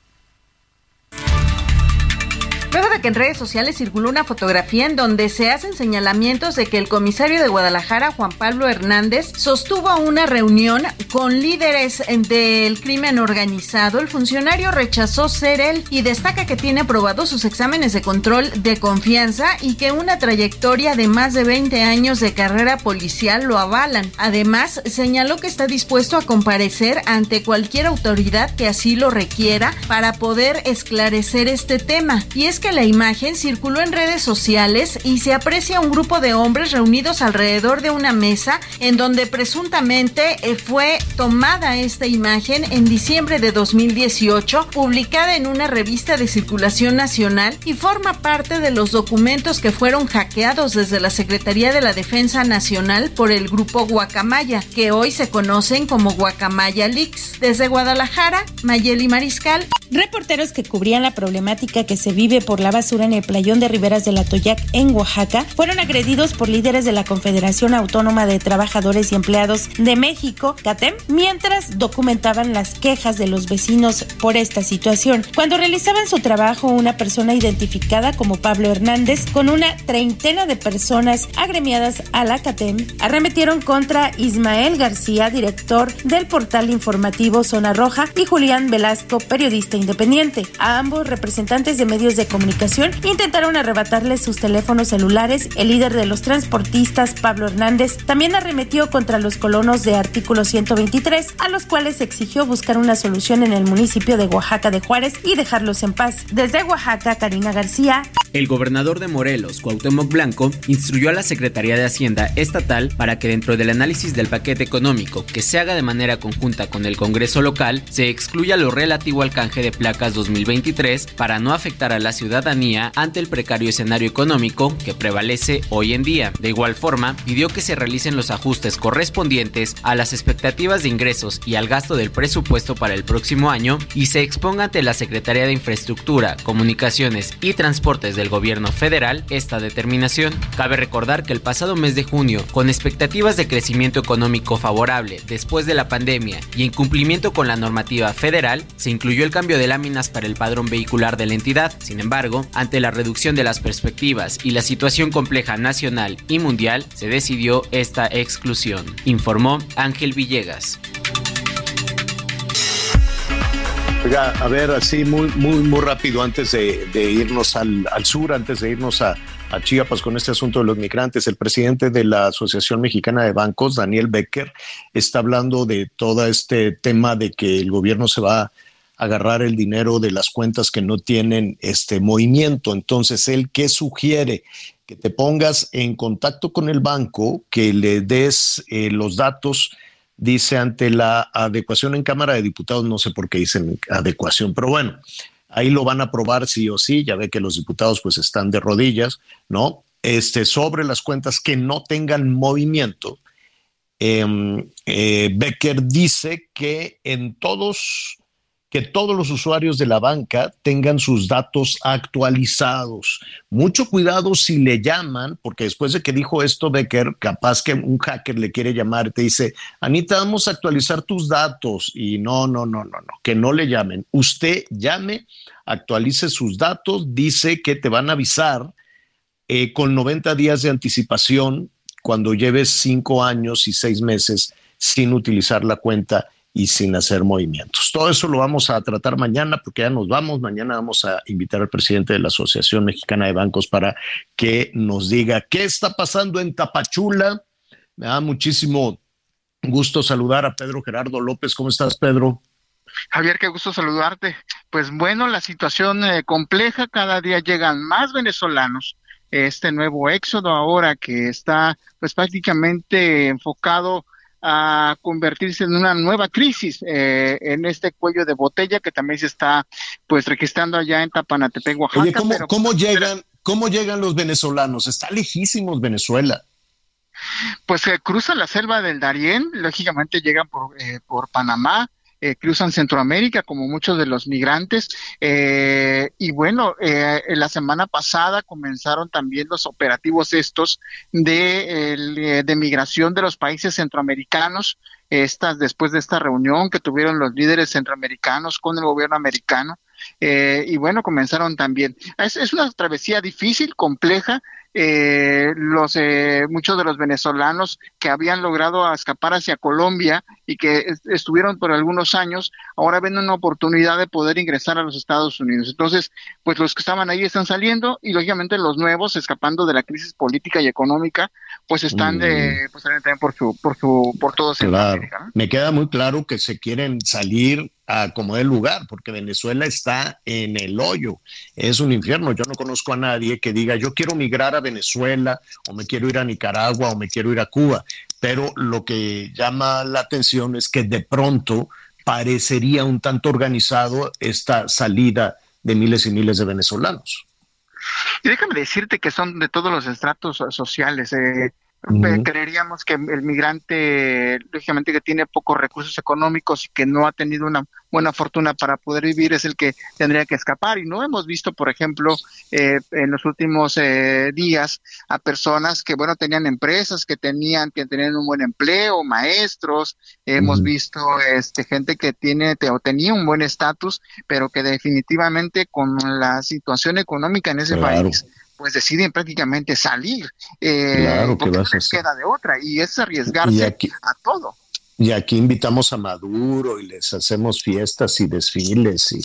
Luego de que en redes sociales circuló una fotografía en donde se hacen señalamientos de que el comisario de Guadalajara, Juan Pablo Hernández, sostuvo una reunión con líderes del crimen organizado, el funcionario rechazó ser él y destaca que tiene aprobados sus exámenes de control de confianza y que una trayectoria de más de 20 años de carrera policial lo avalan. Además, señaló que está dispuesto a comparecer ante cualquier autoridad que así lo requiera para poder esclarecer este tema. Y es que la imagen circuló en redes sociales y se aprecia un grupo de hombres reunidos alrededor de una mesa en donde presuntamente eh, fue tomada esta imagen en diciembre de 2018, publicada en una revista de circulación nacional y forma parte de los documentos que fueron hackeados desde la Secretaría de la Defensa Nacional por el grupo Guacamaya, que hoy se conocen como Guacamaya Leaks. Desde Guadalajara, Mayeli Mariscal. Reporteros que cubrían la problemática que se vive por la basura en el playón de Riberas de la Toyac en Oaxaca fueron agredidos por líderes de la Confederación Autónoma de Trabajadores y Empleados de México, CATEM, mientras documentaban las quejas de los vecinos por esta situación. Cuando realizaban su trabajo, una persona identificada como Pablo Hernández con una treintena de personas agremiadas a la CATEM arremetieron contra Ismael García, director del portal informativo Zona Roja, y Julián Velasco, periodista independiente. A ambos representantes de medios de comunicación comunicación intentaron arrebatarles sus teléfonos celulares. El líder de los transportistas, Pablo Hernández, también arremetió contra los colonos de artículo 123, a los cuales exigió buscar una solución en el municipio de Oaxaca de Juárez y dejarlos en paz. Desde Oaxaca, Karina García. El gobernador de Morelos, Cuauhtémoc Blanco, instruyó a la Secretaría de Hacienda estatal para que dentro del análisis del paquete económico que se haga de manera conjunta con el Congreso local, se excluya lo relativo al canje de placas 2023 para no afectar a la ciudadanía ante el precario escenario económico que prevalece hoy en día. De igual forma, pidió que se realicen los ajustes correspondientes a las expectativas de ingresos y al gasto del presupuesto para el próximo año y se exponga ante la Secretaría de Infraestructura, Comunicaciones y Transportes del Gobierno federal esta determinación. Cabe recordar que el pasado mes de junio, con expectativas de crecimiento económico favorable después de la pandemia y en cumplimiento con la normativa federal, se incluyó el cambio de láminas para el padrón vehicular de la entidad. Sin embargo, ante la reducción de las perspectivas y la situación compleja nacional y mundial, se decidió esta exclusión, informó Ángel Villegas. Oiga, a ver, así muy, muy, muy rápido antes de, irnos al, sur, antes de irnos a, a Chiapas con este asunto de los migrantes. El presidente de la Asociación Mexicana de Bancos, Daniel Becker, está hablando de todo este tema de que el gobierno se va a agarrar el dinero de las cuentas que no tienen este movimiento. Entonces, él qué sugiere que te pongas en contacto con el banco, que le des eh, los datos, dice ante la adecuación en Cámara de Diputados, no sé por qué dicen adecuación, pero bueno, ahí lo van a aprobar sí o sí, ya ve que los diputados pues están de rodillas, ¿no? Este, sobre las cuentas que no tengan movimiento. Em, eh, Becker dice que en todos que todos los usuarios de la banca tengan sus datos actualizados. Mucho cuidado si le llaman, porque después de que dijo esto Becker, capaz que un hacker le quiere llamar te dice, Anita, vamos a actualizar tus datos. Y no, no, no, no, no, que no le llamen. Usted llame, actualice sus datos, dice que te van a avisar eh, con 90 días de anticipación cuando lleves cinco años y seis meses sin utilizar la cuenta y sin hacer movimientos. Todo eso lo vamos a tratar mañana porque ya nos vamos. Mañana vamos a invitar al presidente de la Asociación Mexicana de Bancos para que nos diga qué está pasando en Tapachula. Me da muchísimo gusto saludar a Pedro Gerardo López. ¿Cómo estás, Pedro? Javier, qué gusto saludarte. Pues bueno, la situación eh, compleja, cada día llegan más venezolanos. Este nuevo éxodo ahora que está pues prácticamente enfocado a convertirse en una nueva crisis eh, en este cuello de botella que también se está pues registrando allá en Tapanatepec, Oaxaca. Oye, ¿cómo, ¿cómo llegan, ¿cómo llegan los venezolanos? Está lejísimos Venezuela. Pues eh, cruzan la selva del Darién, lógicamente llegan por, eh, por Panamá, eh, cruzan Centroamérica, como muchos de los migrantes. Eh, y bueno, eh, la semana pasada comenzaron también los operativos estos de, de migración de los países centroamericanos. Estas, después de esta reunión que tuvieron los líderes centroamericanos con el gobierno americano, y bueno, comenzaron también. Es, una travesía difícil, compleja, eh, los eh, muchos de los venezolanos que habían logrado escapar hacia Colombia y que estuvieron por algunos años, ahora ven una oportunidad de poder ingresar a los Estados Unidos. Entonces, pues los que estaban ahí están saliendo y lógicamente los nuevos, escapando de la crisis política y económica, pues están mm. pues, también por su, por su, por todo claro. Me queda muy claro que se quieren salir a como el lugar, porque Venezuela está en el hoyo, es un infierno. Yo no conozco a nadie que diga yo quiero migrar a Venezuela o me quiero ir a Nicaragua o me quiero ir a Cuba, pero lo que llama la atención es que de pronto parecería un tanto organizado esta salida de miles y miles de venezolanos. Y déjame decirte que son de todos los estratos sociales. Eh, Creeríamos que el migrante, lógicamente, que tiene pocos recursos económicos y que no ha tenido una buena fortuna para poder vivir es el que tendría que escapar. Y no hemos visto, por ejemplo, eh, en los últimos eh, días a personas que, bueno, tenían empresas, que tenían, que tenían un buen empleo, maestros. Hemos visto este, gente que tiene o tenía un buen estatus, pero que definitivamente con la situación económica en ese país pues deciden prácticamente salir. Eh, claro porque no les queda de otra y es arriesgarse a todo. Y aquí invitamos a Maduro y les hacemos fiestas y desfiles y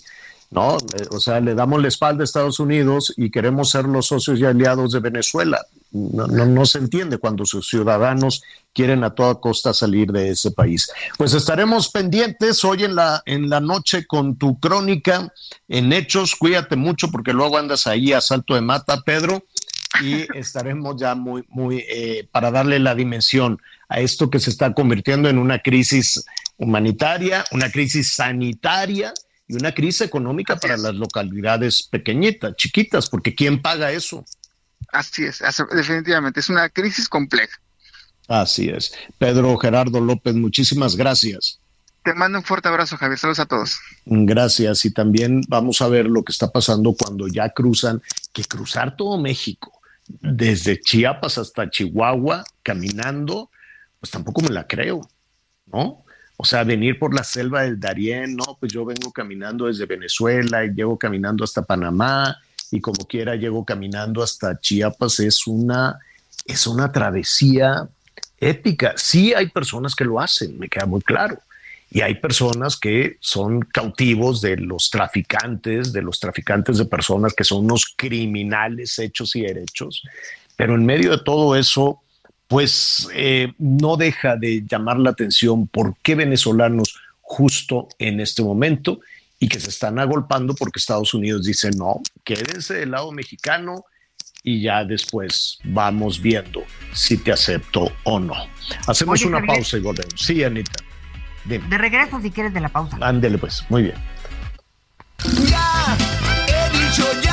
¿no? O sea, le damos la espalda a Estados Unidos y queremos ser los socios y aliados de Venezuela. No, no, se entiende cuando sus ciudadanos quieren a toda costa salir de ese país. Pues estaremos pendientes hoy en la, en la noche con tu crónica en Hechos. Cuídate mucho porque luego andas ahí a salto de mata, Pedro, y estaremos ya muy, muy, eh, para darle la dimensión a esto que se está convirtiendo en una crisis humanitaria, una crisis sanitaria y una crisis económica para las localidades pequeñitas, chiquitas, porque ¿quién paga eso? Así es, definitivamente, es una crisis compleja. Así es. Pedro Gerardo López, muchísimas gracias. Te mando un fuerte abrazo, Javier. Saludos a todos. Gracias. Y también vamos a ver lo que está pasando cuando ya cruzan, que cruzar todo México, desde Chiapas hasta Chihuahua, caminando, pues tampoco me la creo, ¿no? O sea, venir por la selva del Darién, no, pues yo vengo caminando desde Venezuela y llego caminando hasta Panamá y como quiera llego caminando hasta Chiapas, es una, es una travesía épica. Sí hay personas que lo hacen, me queda muy claro. Y hay personas que son cautivos de los traficantes, de los traficantes de personas que son unos criminales hechos y derechos. Pero en medio de todo eso, pues eh, no deja de llamar la atención por qué venezolanos justo en este momento y que se están agolpando porque Estados Unidos dice no, quédense del lado mexicano y ya después vamos viendo si te acepto o no. Hacemos una pausa y volvemos. Sí, Anita. De regreso si quieres de la pausa. Ándele pues, muy bien. Ya, he dicho ya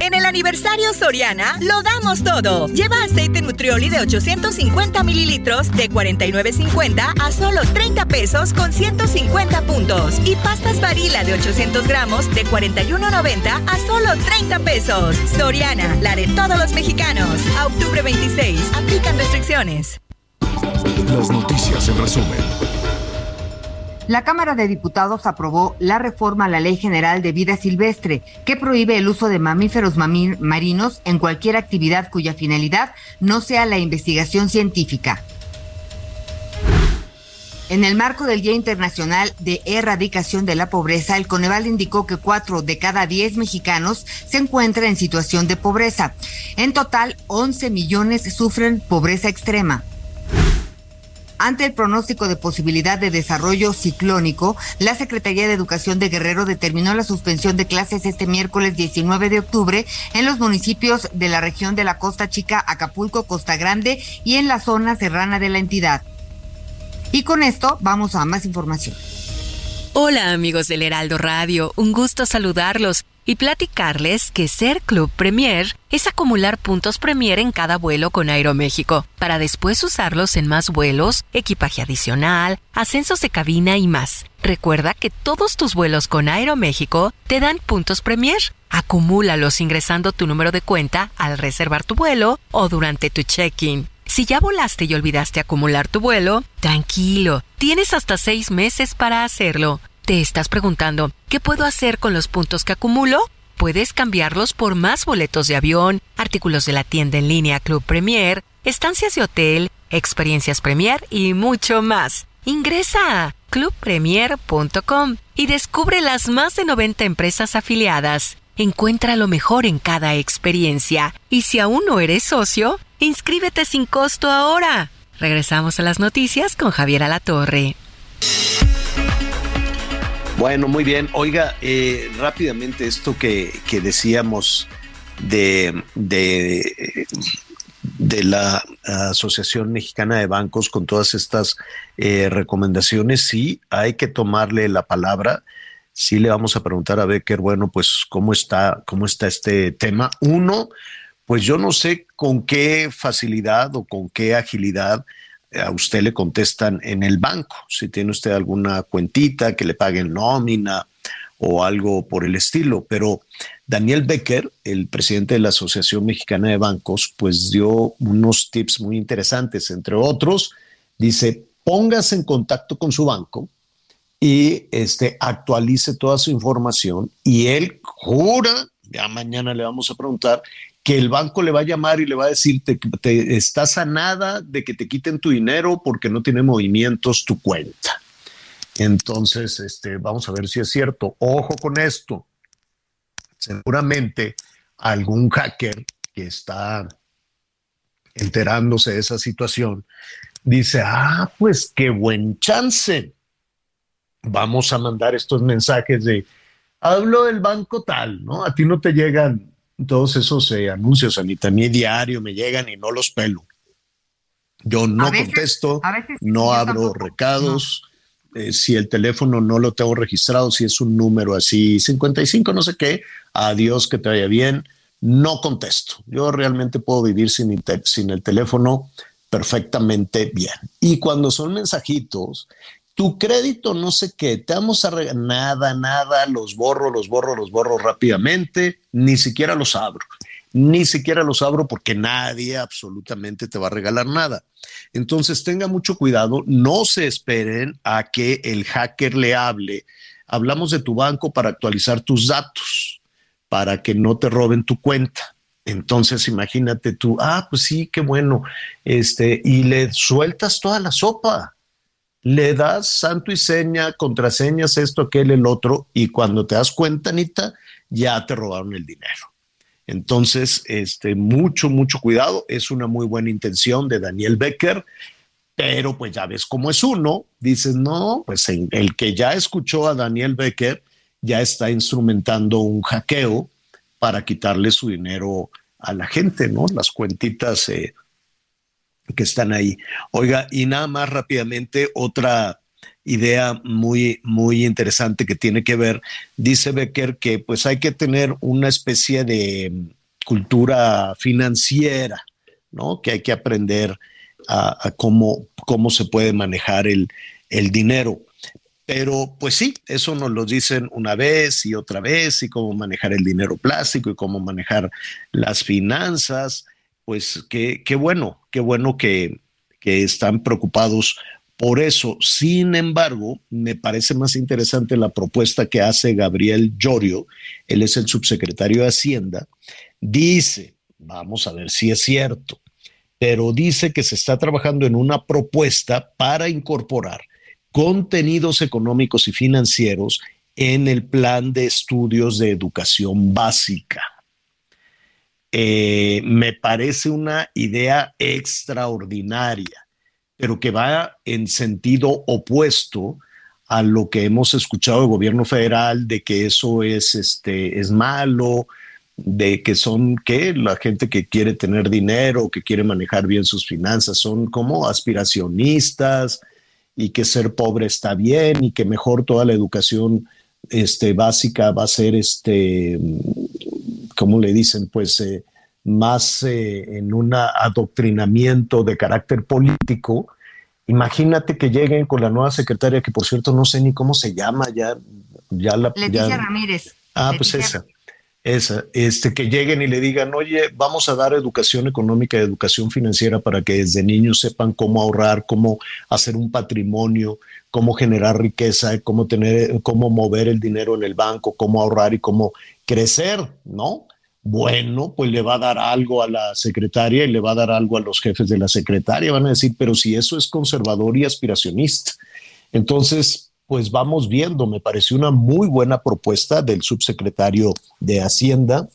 En el aniversario Soriana lo damos todo. Lleva aceite Nutrioli de 850 mililitros de 49.50 a solo 30 pesos con 150 puntos. Y pastas varila de 800 gramos de 41.90 a solo 30 pesos. Soriana, la de todos los mexicanos. A octubre 26. Aplican restricciones. Las noticias en resumen. La Cámara de Diputados aprobó la reforma a la Ley General de Vida Silvestre, que prohíbe el uso de mamíferos marinos en cualquier actividad cuya finalidad no sea la investigación científica. En el marco del Día Internacional de Erradicación de la Pobreza, el Coneval indicó que cuatro de cada diez mexicanos se encuentran en situación de pobreza. En total, 11 millones sufren pobreza extrema. Ante el pronóstico de posibilidad de desarrollo ciclónico, la Secretaría de Educación de Guerrero determinó la suspensión de clases este miércoles 19 de octubre en los municipios de la región de la Costa Chica, Acapulco, Costa Grande y en la zona serrana de la entidad. Y con esto vamos a más información. Hola amigos del Heraldo Radio, un gusto saludarlos y platicarles que ser Club Premier es acumular puntos Premier en cada vuelo con Aeroméxico, para después usarlos en más vuelos, equipaje adicional, ascensos de cabina y más. Recuerda que todos tus vuelos con Aeroméxico te dan puntos Premier. Acumúlalos ingresando tu número de cuenta al reservar tu vuelo o durante tu check-in. Si ya volaste y olvidaste acumular tu vuelo, tranquilo, tienes hasta seis meses para hacerlo. ¿Te estás preguntando qué puedo hacer con los puntos que acumulo? Puedes cambiarlos por más boletos de avión, artículos de la tienda en línea Club Premier, estancias de hotel, experiencias Premier y mucho más. Ingresa a clubpremier.com y descubre las más de 90 empresas afiliadas. Encuentra lo mejor en cada experiencia. Y si aún no eres socio, inscríbete sin costo ahora. Regresamos a las noticias con Javier Alatorre. Bueno, muy bien. Oiga, eh, rápidamente esto que, decíamos de, de, la Asociación Mexicana de Bancos con todas estas eh, recomendaciones, sí, hay que tomarle la palabra. sí le vamos a preguntar a Becker, bueno, pues cómo está, cómo está este tema. Uno, pues yo no sé con qué facilidad o con qué agilidad a usted le contestan en el banco. Si tiene usted alguna cuentita que le paguen nómina o algo por el estilo. Pero Daniel Becker, el presidente de la Asociación Mexicana de Bancos, pues dio unos tips muy interesantes. Entre otros, dice, póngase en contacto con su banco y este, actualice toda su información y él jura, ya mañana le vamos a preguntar, que el banco le va a llamar y le va a decir, que te estás a nada de que te quiten tu dinero porque no tiene movimientos tu cuenta. Entonces, este, vamos a ver si es cierto. Ojo con esto. Seguramente algún hacker que está enterándose de esa situación dice, ah, pues qué buen chance vamos a mandar estos mensajes de, hablo del banco tal, ¿no? A ti no te llegan todos esos eh, anuncios, a mí también diario me llegan y no los pelo. Yo no contesto, no abro recados. Eh, si el teléfono no lo tengo registrado, si es un número así, 55, no sé qué, adiós, que te vaya bien, no contesto. Yo realmente puedo vivir sin, sin el teléfono perfectamente bien. Y cuando son mensajitos tu crédito no sé qué, te vamos a regalar nada, nada, los borro, los borro, los borro rápidamente, ni siquiera los abro, ni siquiera los abro porque nadie absolutamente te va a regalar nada. Entonces tenga mucho cuidado, no se esperen a que el hacker le hable. Hablamos de tu banco para actualizar tus datos, para que no te roben tu cuenta. Entonces imagínate tú, ah, pues sí, qué bueno, este, y le sueltas toda la sopa le das santo y seña, contraseñas, esto, aquel, el otro, y cuando te das cuenta, Anita, ya te robaron el dinero. Entonces, este, mucho, mucho cuidado. Es una muy buena intención de Daniel Becker, pero pues ya ves cómo es uno. Dices, no, pues el que ya escuchó a Daniel Becker ya está instrumentando un hackeo para quitarle su dinero a la gente, ¿no? Las cuentitas eh, que están ahí. Oiga, y nada más rápidamente, otra idea muy, muy interesante que tiene que ver, dice Becker que pues hay que tener una especie de cultura financiera, ¿no? Que hay que aprender a, cómo, cómo se puede manejar el, el dinero. Pero pues sí, eso nos lo dicen una vez y otra vez, y cómo manejar el dinero plástico y cómo manejar las finanzas pues qué, bueno, qué bueno que, que están preocupados por eso. Sin embargo, me parece más interesante la propuesta que hace Gabriel Llorio, él es el subsecretario de Hacienda, dice, vamos a ver si es cierto, pero dice que se está trabajando en una propuesta para incorporar contenidos económicos y financieros en el plan de estudios de educación básica. Eh, me parece una idea extraordinaria, pero que va en sentido opuesto a lo que hemos escuchado del gobierno federal de que eso es, este, es malo, de que son que la gente que quiere tener dinero, que quiere manejar bien sus finanzas, son como aspiracionistas y que ser pobre está bien y que mejor toda la educación este, básica va a ser este, ¿cómo le dicen? Pues eh, más eh, en un adoctrinamiento de carácter político. Imagínate que lleguen con la nueva secretaria, que por cierto no sé ni cómo se llama, ya, ya la... Leticia Ramírez. Ah, pues esa, esa, este, que lleguen y le digan, oye, vamos a dar educación económica y educación financiera para que desde niños sepan cómo ahorrar, cómo hacer un patrimonio, cómo generar riqueza, cómo tener, cómo mover el dinero en el banco, cómo ahorrar y cómo crecer, ¿no? Bueno, pues le va a dar algo a la secretaria y le va a dar algo a los jefes de la secretaria. Van a decir, pero si eso es conservador y aspiracionista. Entonces, pues vamos viendo, me pareció una muy buena propuesta del subsecretario de Hacienda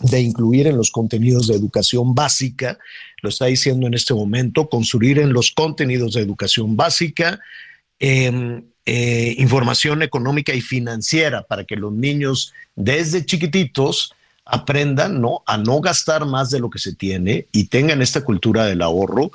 de incluir en los contenidos de educación básica, lo está diciendo en este momento, construir en los contenidos de educación básica em, eh, información económica y financiera para que los niños desde chiquititos aprendan ¿no? a no gastar más de lo que se tiene y tengan esta cultura del ahorro,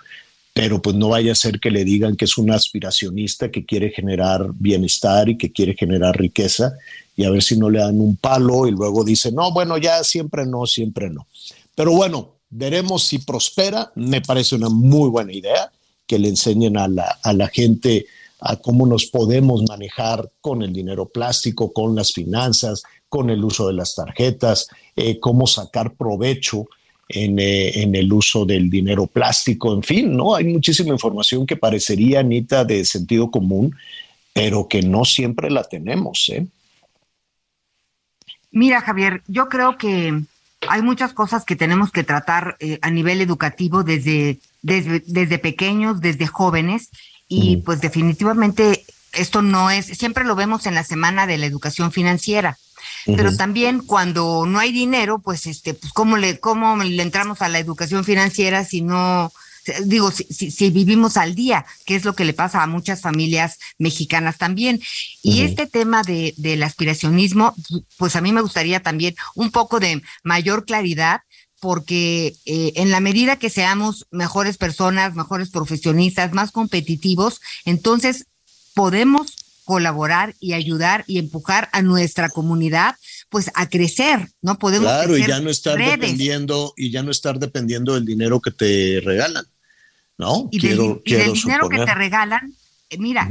pero pues no vaya a ser que le digan que es un aspiracionista que quiere generar bienestar y que quiere generar riqueza y a ver si no le dan un palo y luego dice, no, bueno, ya siempre no, siempre no. Pero bueno, veremos si prospera. Me parece una muy buena idea que le enseñen a la, a la gente a cómo nos podemos manejar con el dinero plástico, con las finanzas, con el uso de las tarjetas, eh, cómo sacar provecho eh, en, el uso del dinero plástico, en fin, ¿no? Hay muchísima información que parecería, Anita, de sentido común, pero que no siempre la tenemos, ¿eh? Mira, Javier, yo creo que hay muchas cosas que tenemos que tratar a nivel educativo desde, desde, pequeños, desde jóvenes, y pues definitivamente esto no es, siempre lo vemos en la semana de la educación financiera pero también cuando no hay dinero, pues este, pues cómo le, cómo le entramos a la educación financiera si no, digo, si, si, vivimos al día, que es lo que le pasa a muchas familias mexicanas también. Y este tema de, del aspiracionismo, pues a mí me gustaría también un poco de mayor claridad porque eh, en la medida que seamos mejores personas, mejores profesionistas, más competitivos, entonces podemos colaborar y ayudar y empujar a nuestra comunidad pues a crecer, ¿no? Podemos Claro, y ya no estar dependiendo y ya no estar dependiendo del dinero que te regalan. ¿No? Y quiero, del, dinero que te regalan, eh, mira,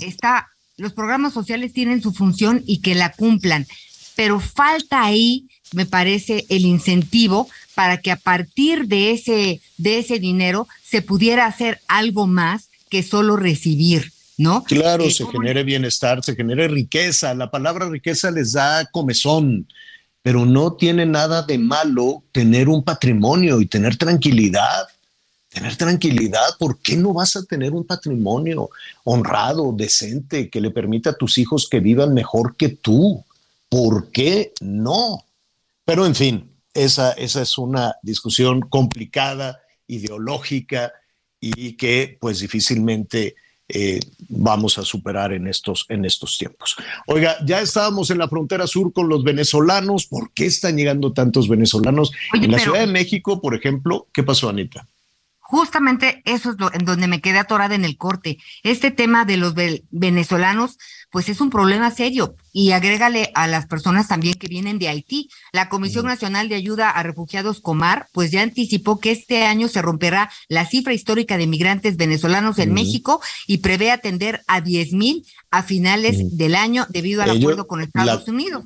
está los programas sociales tienen su función y que la cumplan, pero falta ahí, me parece, el incentivo para que a partir de ese, de ese dinero se pudiera hacer algo más que solo recibir. ¿no? Claro, eh, se genere bienestar, se genere riqueza. La palabra riqueza les da comezón, pero no tiene nada de malo tener un patrimonio y tener tranquilidad. Tener tranquilidad, ¿por qué no vas a tener un patrimonio honrado, decente, que le permita a tus hijos que vivan mejor que tú? ¿Por qué no? Pero en fin, esa, esa es una discusión complicada, ideológica y que pues difícilmente eh, vamos a superar en estos, en estos tiempos. Oiga, ya estábamos en la frontera sur con los venezolanos. ¿Por qué están llegando tantos venezolanos? en la Ciudad de México, por ejemplo, ¿qué pasó, Anita? Justamente eso es lo, en donde me quedé atorada en el corte. Este tema de los venezolanos pues es un problema serio. Y agrégale a las personas también que vienen de Haití. La Comisión Nacional de Ayuda a Refugiados Comar, pues ya anticipó que este año se romperá la cifra histórica de migrantes venezolanos en México y prevé atender a 10 mil a finales del año debido al acuerdo con Estados Unidos.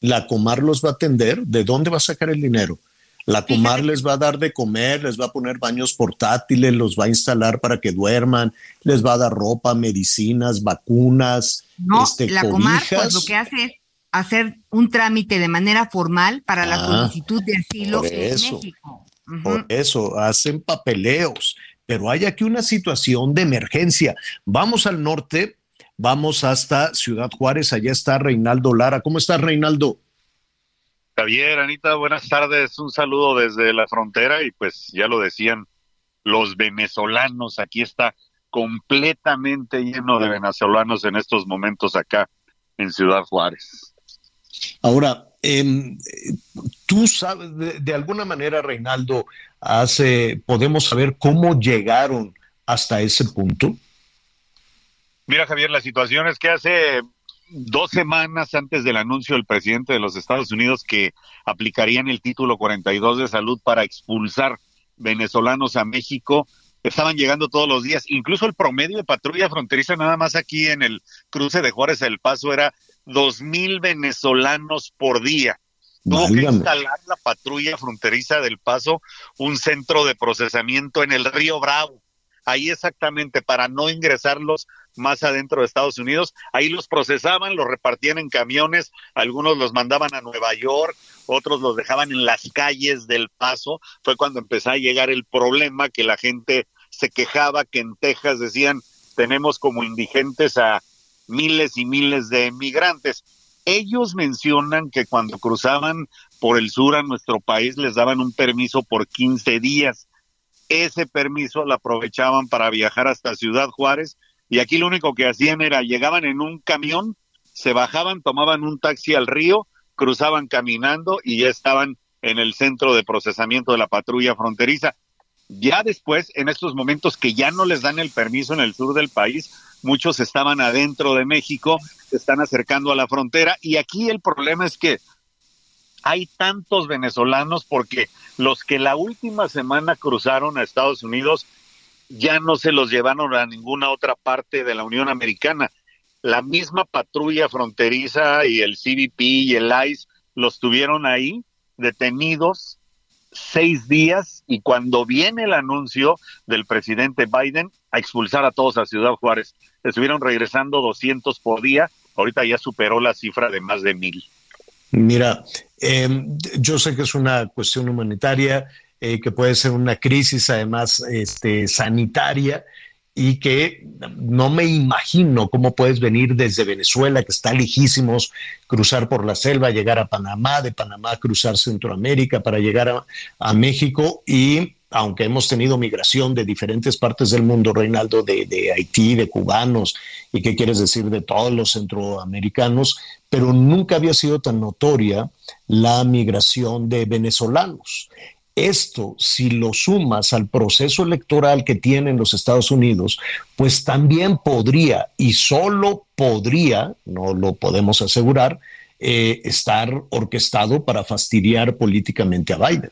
La Comar los va a atender. ¿De dónde va a sacar el dinero? La Comar les va a dar de comer, les va a poner baños portátiles, los va a instalar para que duerman, les va a dar ropa, medicinas, vacunas. No, este, la Comar pues, lo que hace es hacer un trámite de manera formal para la ah, solicitud de asilo en México. Por eso hacen papeleos, pero hay aquí una situación de emergencia. Vamos al norte, vamos hasta Ciudad Juárez, allá está Reinaldo Lara. ¿Cómo estás, Reinaldo? Javier, Anita, buenas tardes. Un saludo desde la frontera y pues ya lo decían los venezolanos. Aquí está completamente lleno de venezolanos en estos momentos acá en Ciudad Juárez. Ahora, em, tú sabes, de, alguna manera, Reinaldo, hace, podemos saber cómo llegaron hasta ese punto. Mira, Javier, la situación es que hace dos semanas antes del anuncio del presidente de los Estados Unidos que aplicarían el título 42 de salud para expulsar venezolanos a México, estaban llegando todos los días. Incluso el promedio de patrulla fronteriza nada más aquí en el cruce de Juárez El Paso era dos mil venezolanos por día. Tuvo que instalar la patrulla fronteriza del Paso un centro de procesamiento en el río Bravo ahí exactamente para no ingresarlos más adentro de Estados Unidos. Ahí los procesaban, los repartían en camiones, algunos los mandaban a Nueva York, otros los dejaban en las calles del paso. Fue cuando empezó a llegar el problema que la gente se quejaba que en Texas decían tenemos como indigentes a miles y miles de migrantes. Ellos mencionan que cuando cruzaban por el sur a nuestro país les daban un permiso por 15 días ese permiso lo aprovechaban para viajar hasta Ciudad Juárez y aquí lo único que hacían era llegaban en un camión, se bajaban, tomaban un taxi al río, cruzaban caminando y ya estaban en el centro de procesamiento de la patrulla fronteriza. Ya después, en estos momentos que ya no les dan el permiso en el sur del país, muchos estaban adentro de México, se están acercando a la frontera y aquí el problema es que hay tantos venezolanos porque los que la última semana cruzaron a Estados Unidos ya no se los llevaron a ninguna otra parte de la Unión Americana. La misma patrulla fronteriza y el CBP y el ICE los tuvieron ahí detenidos seis días y cuando viene el anuncio del presidente Biden a expulsar a todos a Ciudad Juárez, estuvieron regresando 200 por día, ahorita ya superó la cifra de más de mil. Mira, eh, yo sé que es una cuestión humanitaria, eh, que puede ser una crisis además este, sanitaria y que no me imagino cómo puedes venir desde Venezuela, que está lejísimos, cruzar por la selva, llegar a Panamá, de Panamá cruzar Centroamérica para llegar a México y aunque hemos tenido migración de diferentes partes del mundo, Reinaldo, de, Haití, de cubanos, y qué quieres decir de todos los centroamericanos, pero nunca había sido tan notoria la migración de venezolanos. Esto, si lo sumas al proceso electoral que tienen los Estados Unidos, pues también podría, y solo podría, no lo podemos asegurar, eh, estar orquestado para fastidiar políticamente a Biden.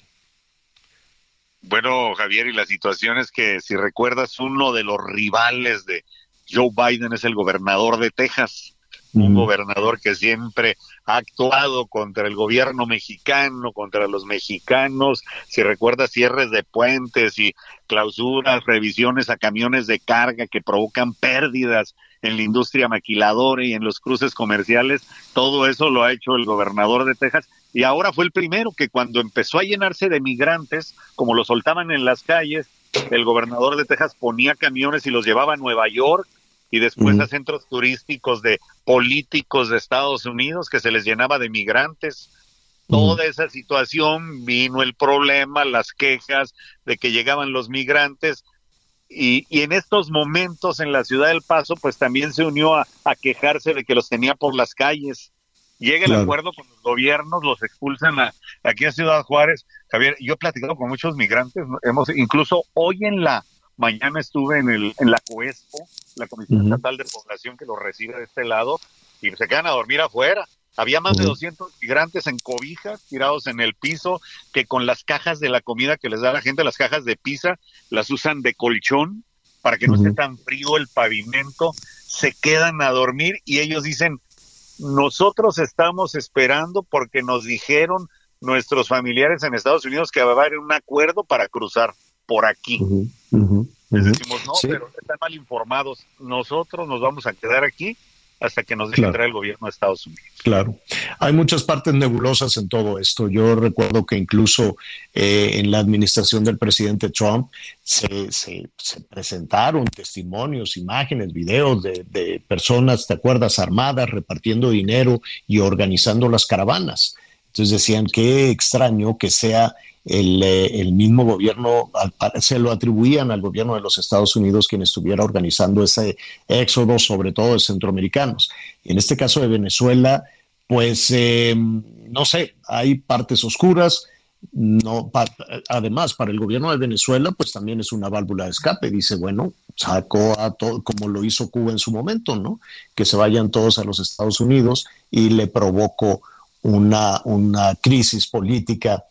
Bueno, Javier, y la situación es que, si recuerdas, uno de los rivales de Joe Biden es el gobernador de Texas, un gobernador que siempre ha actuado contra el gobierno mexicano, contra los mexicanos, si recuerdas cierres de puentes y clausuras, revisiones a camiones de carga que provocan pérdidas en la industria maquiladora y en los cruces comerciales, todo eso lo ha hecho el gobernador de Texas y ahora fue el primero que cuando empezó a llenarse de migrantes, como lo soltaban en las calles, el gobernador de Texas ponía camiones y los llevaba a Nueva York y después a centros turísticos de políticos de Estados Unidos que se les llenaba de migrantes. Toda esa situación vino el problema, las quejas de que llegaban los migrantes y, y, en estos momentos en la ciudad del Paso pues también se unió a, a quejarse de que los tenía por las calles. Llega el acuerdo con los gobiernos, los expulsan a, aquí a Ciudad Juárez. Javier, yo he platicado con muchos migrantes, hemos incluso hoy en la mañana estuve en el en la COESPO, la Comisión Estatal de Población que los recibe de este lado y se quedan a dormir afuera. Había más de 200 migrantes en cobijas tirados en el piso que con las cajas de la comida que les da la gente, las cajas de pizza, las usan de colchón para que no esté tan frío el pavimento, se quedan a dormir y ellos dicen, nosotros estamos esperando porque nos dijeron nuestros familiares en Estados Unidos que va a haber un acuerdo para cruzar por aquí. Les decimos, no, pero están mal informados. Nosotros nos vamos a quedar aquí hasta que nos deje entrar el gobierno de Estados Unidos. Claro. Hay muchas partes nebulosas en todo esto. Yo recuerdo que incluso eh, en la administración del presidente Trump se, se, presentaron testimonios, imágenes, videos de, de, personas, ¿te acuerdas?, armadas, repartiendo dinero y organizando las caravanas. Entonces decían, qué extraño que sea el, eh, el, mismo gobierno, se lo atribuían al gobierno de los Estados Unidos quien estuviera organizando ese éxodo, sobre todo de centroamericanos. En este caso de Venezuela, pues eh, no sé, hay partes oscuras. No, además, para el gobierno de Venezuela, pues también es una válvula de escape. Dice, bueno, sacó a todo, como lo hizo Cuba en su momento, ¿no? Que se vayan todos a los Estados Unidos y le provocó una, una crisis política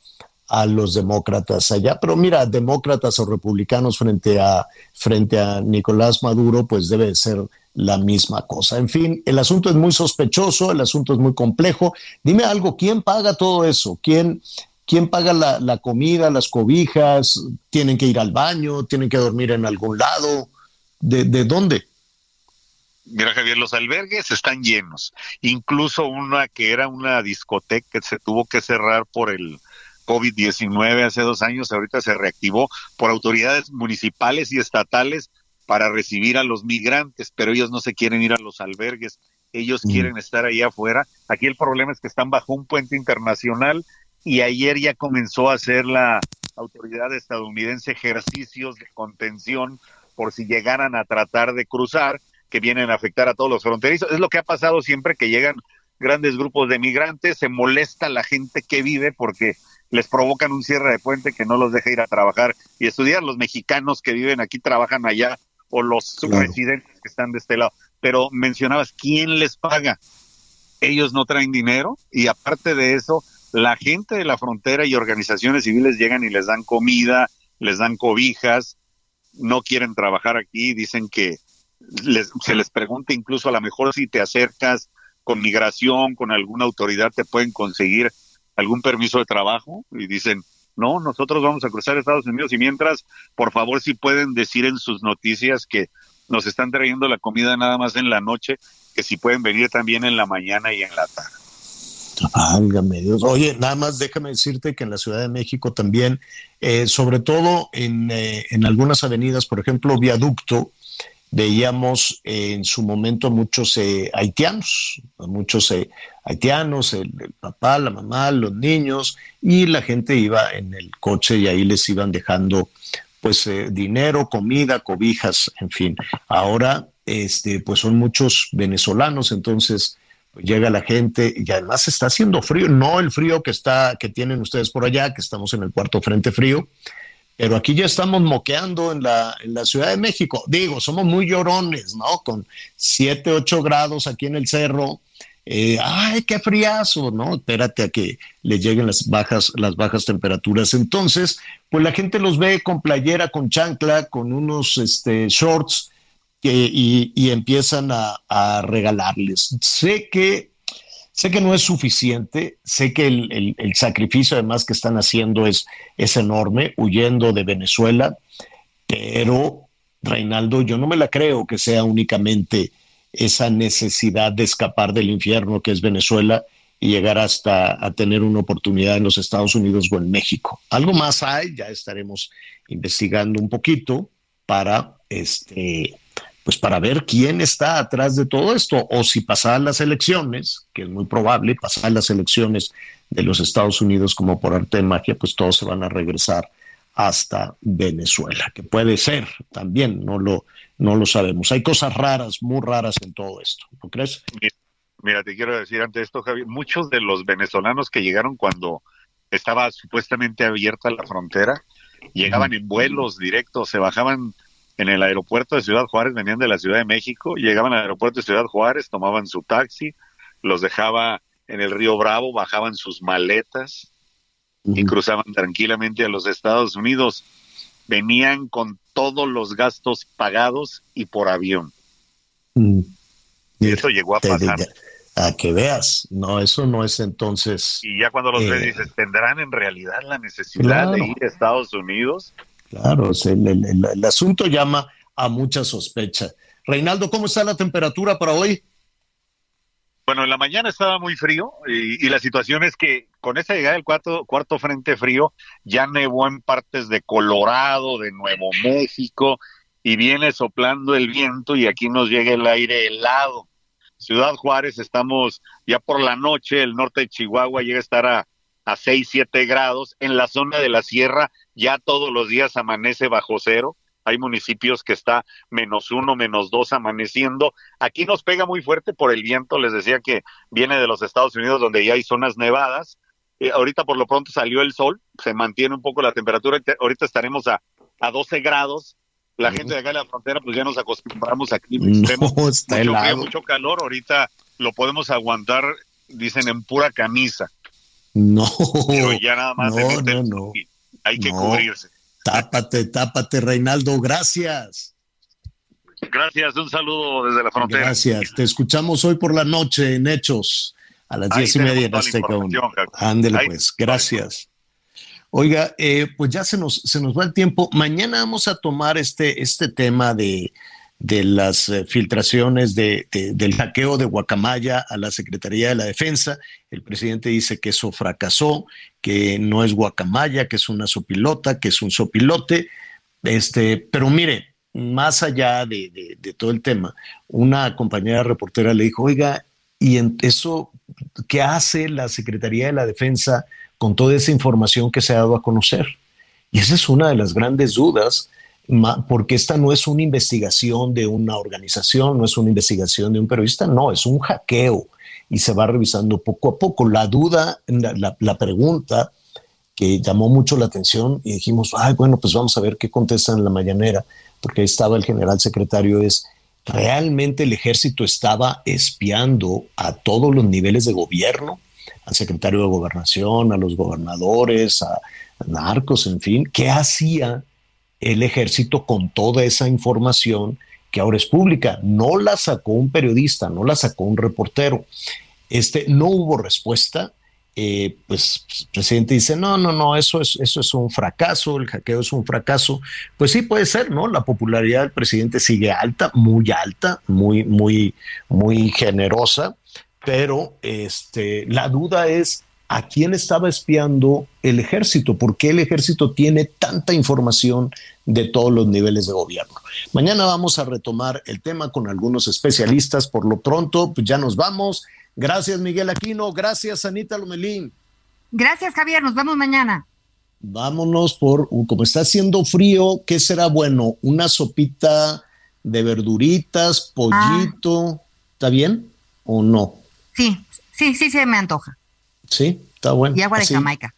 a los demócratas allá. Pero mira, demócratas o republicanos frente a, frente a Nicolás Maduro, pues debe ser la misma cosa. En fin, el asunto es muy sospechoso, el asunto es muy complejo. Dime algo, ¿quién paga todo eso? ¿Quién, quién paga la, la comida, las cobijas? ¿Tienen que ir al baño? ¿Tienen que dormir en algún lado? ¿De, de dónde? Mira, Javier, los albergues están llenos. Incluso una que era una discoteca que se tuvo que cerrar por el COVID-19 hace dos años, ahorita se reactivó por autoridades municipales y estatales para recibir a los migrantes, pero ellos no se quieren ir a los albergues, ellos mm. quieren estar ahí afuera. Aquí el problema es que están bajo un puente internacional y ayer ya comenzó a hacer la autoridad estadounidense ejercicios de contención por si llegaran a tratar de cruzar, que vienen a afectar a todos los fronterizos. Es lo que ha pasado siempre que llegan grandes grupos de migrantes, se molesta la gente que vive porque les provocan un cierre de puente que no los deja ir a trabajar y estudiar. Los mexicanos que viven aquí trabajan allá o los residentes que están de este lado. Pero mencionabas, ¿quién les paga? Ellos no traen dinero y aparte de eso, la gente de la frontera y organizaciones civiles llegan y les dan comida, les dan cobijas, no quieren trabajar aquí, dicen que se les pregunta incluso a lo mejor si te acercas con migración, con alguna autoridad, te pueden conseguir algún permiso de trabajo y dicen, no, nosotros vamos a cruzar Estados Unidos y mientras, por favor, si pueden decir en sus noticias que nos están trayendo la comida nada más en la noche, que si pueden venir también en la mañana y en la tarde. Válgame Dios. Oye, nada más déjame decirte que en la Ciudad de México también, eh, sobre todo en, eh, en, algunas avenidas, por ejemplo, Viaducto, veíamos en su momento muchos eh, haitianos, muchos haitianos, el, papá, la mamá, los niños, y la gente iba en el coche y ahí les iban dejando pues dinero, comida, cobijas, en fin. Ahora, este, pues son muchos venezolanos, entonces llega la gente y además está haciendo frío, no el frío que está que tienen ustedes por allá, que estamos en el cuarto frente frío, pero aquí ya estamos moqueando en la, en la Ciudad de México. Digo, somos muy llorones, ¿no? Con 7, 8 grados aquí en el cerro. Eh, ay, qué friazo, ¿no? Espérate a que le lleguen las bajas, las bajas temperaturas. Entonces, pues la gente los ve con playera, con chancla, con unos este, shorts, y, empiezan a, regalarles. Sé que, sé que no es suficiente, sé que el, sacrificio además que están haciendo es, es enorme, huyendo de Venezuela, pero Reinaldo, yo no me la creo que sea únicamente esa necesidad de escapar del infierno que es Venezuela y llegar hasta a tener una oportunidad en los Estados Unidos o en México. Algo más hay, ya estaremos investigando un poquito para este pues para ver quién está atrás de todo esto, o si pasan las elecciones, que es muy probable, pasar las elecciones de los Estados Unidos como por arte de magia, pues todos se van a regresar hasta Venezuela, que puede ser también, no lo, no lo sabemos. Hay cosas raras, muy raras en todo esto, ¿no crees? Mira, te quiero decir ante esto, Javier, muchos de los venezolanos que llegaron cuando estaba supuestamente abierta la frontera, llegaban en vuelos directos, se bajaban en el aeropuerto de Ciudad Juárez, venían de la Ciudad de México, llegaban al aeropuerto de Ciudad Juárez, tomaban su taxi, los dejaba en el río Bravo, bajaban sus maletas y cruzaban tranquilamente a los Estados Unidos. Venían con todos los gastos pagados y por avión. Mm. Y eso llegó a pasar. a que veas, no, eso no es entonces. Y ya cuando los ves eh, dices, ¿tendrán en realidad la necesidad de ir a Estados Unidos? Claro, el, asunto llama a mucha sospecha. Reinaldo, ¿cómo está la temperatura para hoy? Bueno, en la mañana estaba muy frío y, la situación es que con esa llegada del cuarto, cuarto frente frío ya nevó en partes de Colorado, de Nuevo México y viene soplando el viento y aquí nos llega el aire helado. Ciudad Juárez estamos ya por la noche, el norte de Chihuahua llega a estar a, a 6, 7 grados. En la zona de la sierra ya todos los días amanece bajo cero. Hay municipios que está menos uno, menos dos amaneciendo. Aquí nos pega muy fuerte por el viento. Les decía que viene de los Estados Unidos donde ya hay zonas nevadas. Eh, ahorita por lo pronto salió el sol, se mantiene un poco la temperatura. Ahorita estaremos a, a 12 grados. La gente de acá de la frontera, pues ya nos acostumbramos aquí. No, mucho, mucho calor. Ahorita lo podemos aguantar, dicen, en pura camisa. No. Pero ya nada más no, no, no hay que cubrirse. Tápate, tápate, Reinaldo, gracias. Gracias, un saludo desde la frontera. Gracias, te escuchamos hoy por la noche en Hechos, a las diez y media en Azteca. Ándele pues, gracias. Oiga, eh, pues ya se nos, se nos va el tiempo. Mañana vamos a tomar este, este tema de de las eh, filtraciones de, del hackeo de Guacamaya a la Secretaría de la Defensa. El presidente dice que eso fracasó, que no es Guacamaya, que es una sopilota, que es un sopilote. Este, pero mire, más allá de, todo el tema, una compañera reportera le dijo, oiga, ¿y en eso qué hace la Secretaría de la Defensa con toda esa información que se ha dado a conocer? Y esa es una de las grandes dudas porque esta no es una investigación de una organización, no es una investigación de un periodista, no, es un hackeo. y se va revisando poco a poco. La duda, la, la pregunta que llamó mucho la atención y dijimos, ay, bueno, pues vamos a ver qué contestan en la mañanera, porque ahí estaba el general secretario, es, ¿realmente el ejército estaba espiando a todos los niveles de gobierno? Al secretario de gobernación, a los gobernadores, a, narcos, en fin, ¿qué hacía el ejército con toda esa información que ahora es pública? No la sacó un periodista, no la sacó un reportero. Este, no hubo respuesta, eh, pues el presidente dice, no, no, no, eso es, eso es un fracaso, el hackeo es un fracaso. Pues sí, puede ser, ¿no? La popularidad del presidente sigue alta, muy alta, muy, muy, muy generosa, pero este, la duda es a quién estaba espiando el ejército, por qué el ejército tiene tanta información de todos los niveles de gobierno. Mañana vamos a retomar el tema con algunos especialistas. Por lo pronto, pues ya nos vamos. Gracias, Miguel Aquino. Gracias, Anita Lomelín. Gracias, Javier. Nos vemos mañana. Vámonos por, uh, como está haciendo frío, ¿qué será bueno? Una sopita de verduritas, pollito. ¿Está bien o no? Sí, sí, sí, se me antoja. Sí, está bueno. Y agua de Jamaica.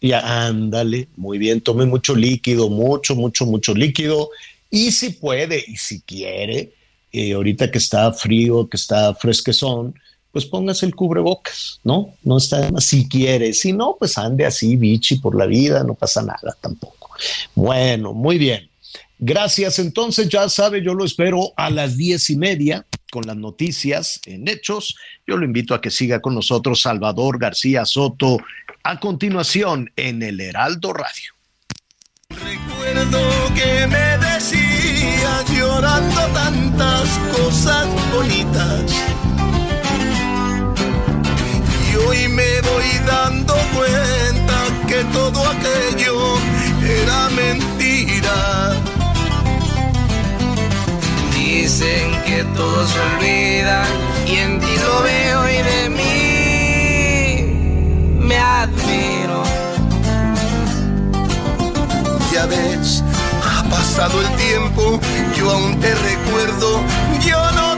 Ya, ándale, muy bien. Tome mucho líquido, mucho, mucho, mucho líquido. Y si puede y si quiere, eh, ahorita que está frío, que está fresquezón, pues póngase el cubrebocas, ¿no? No está si quiere, si no, pues ande así, bichi por la vida, no pasa nada tampoco. Bueno, muy bien. Gracias. Entonces, ya sabe, yo lo espero a las diez y media con las noticias en hechos. Yo lo invito a que siga con nosotros Salvador García Soto a continuación en el Heraldo Radio. Recuerdo que me decía llorando tantas cosas bonitas hoy me voy dando cuenta que todo aquello era mentira. Dicen que todo se olvida y en ti lo veo y de mí me admiro. Ya ves, ha pasado el tiempo, yo aún te recuerdo, yo no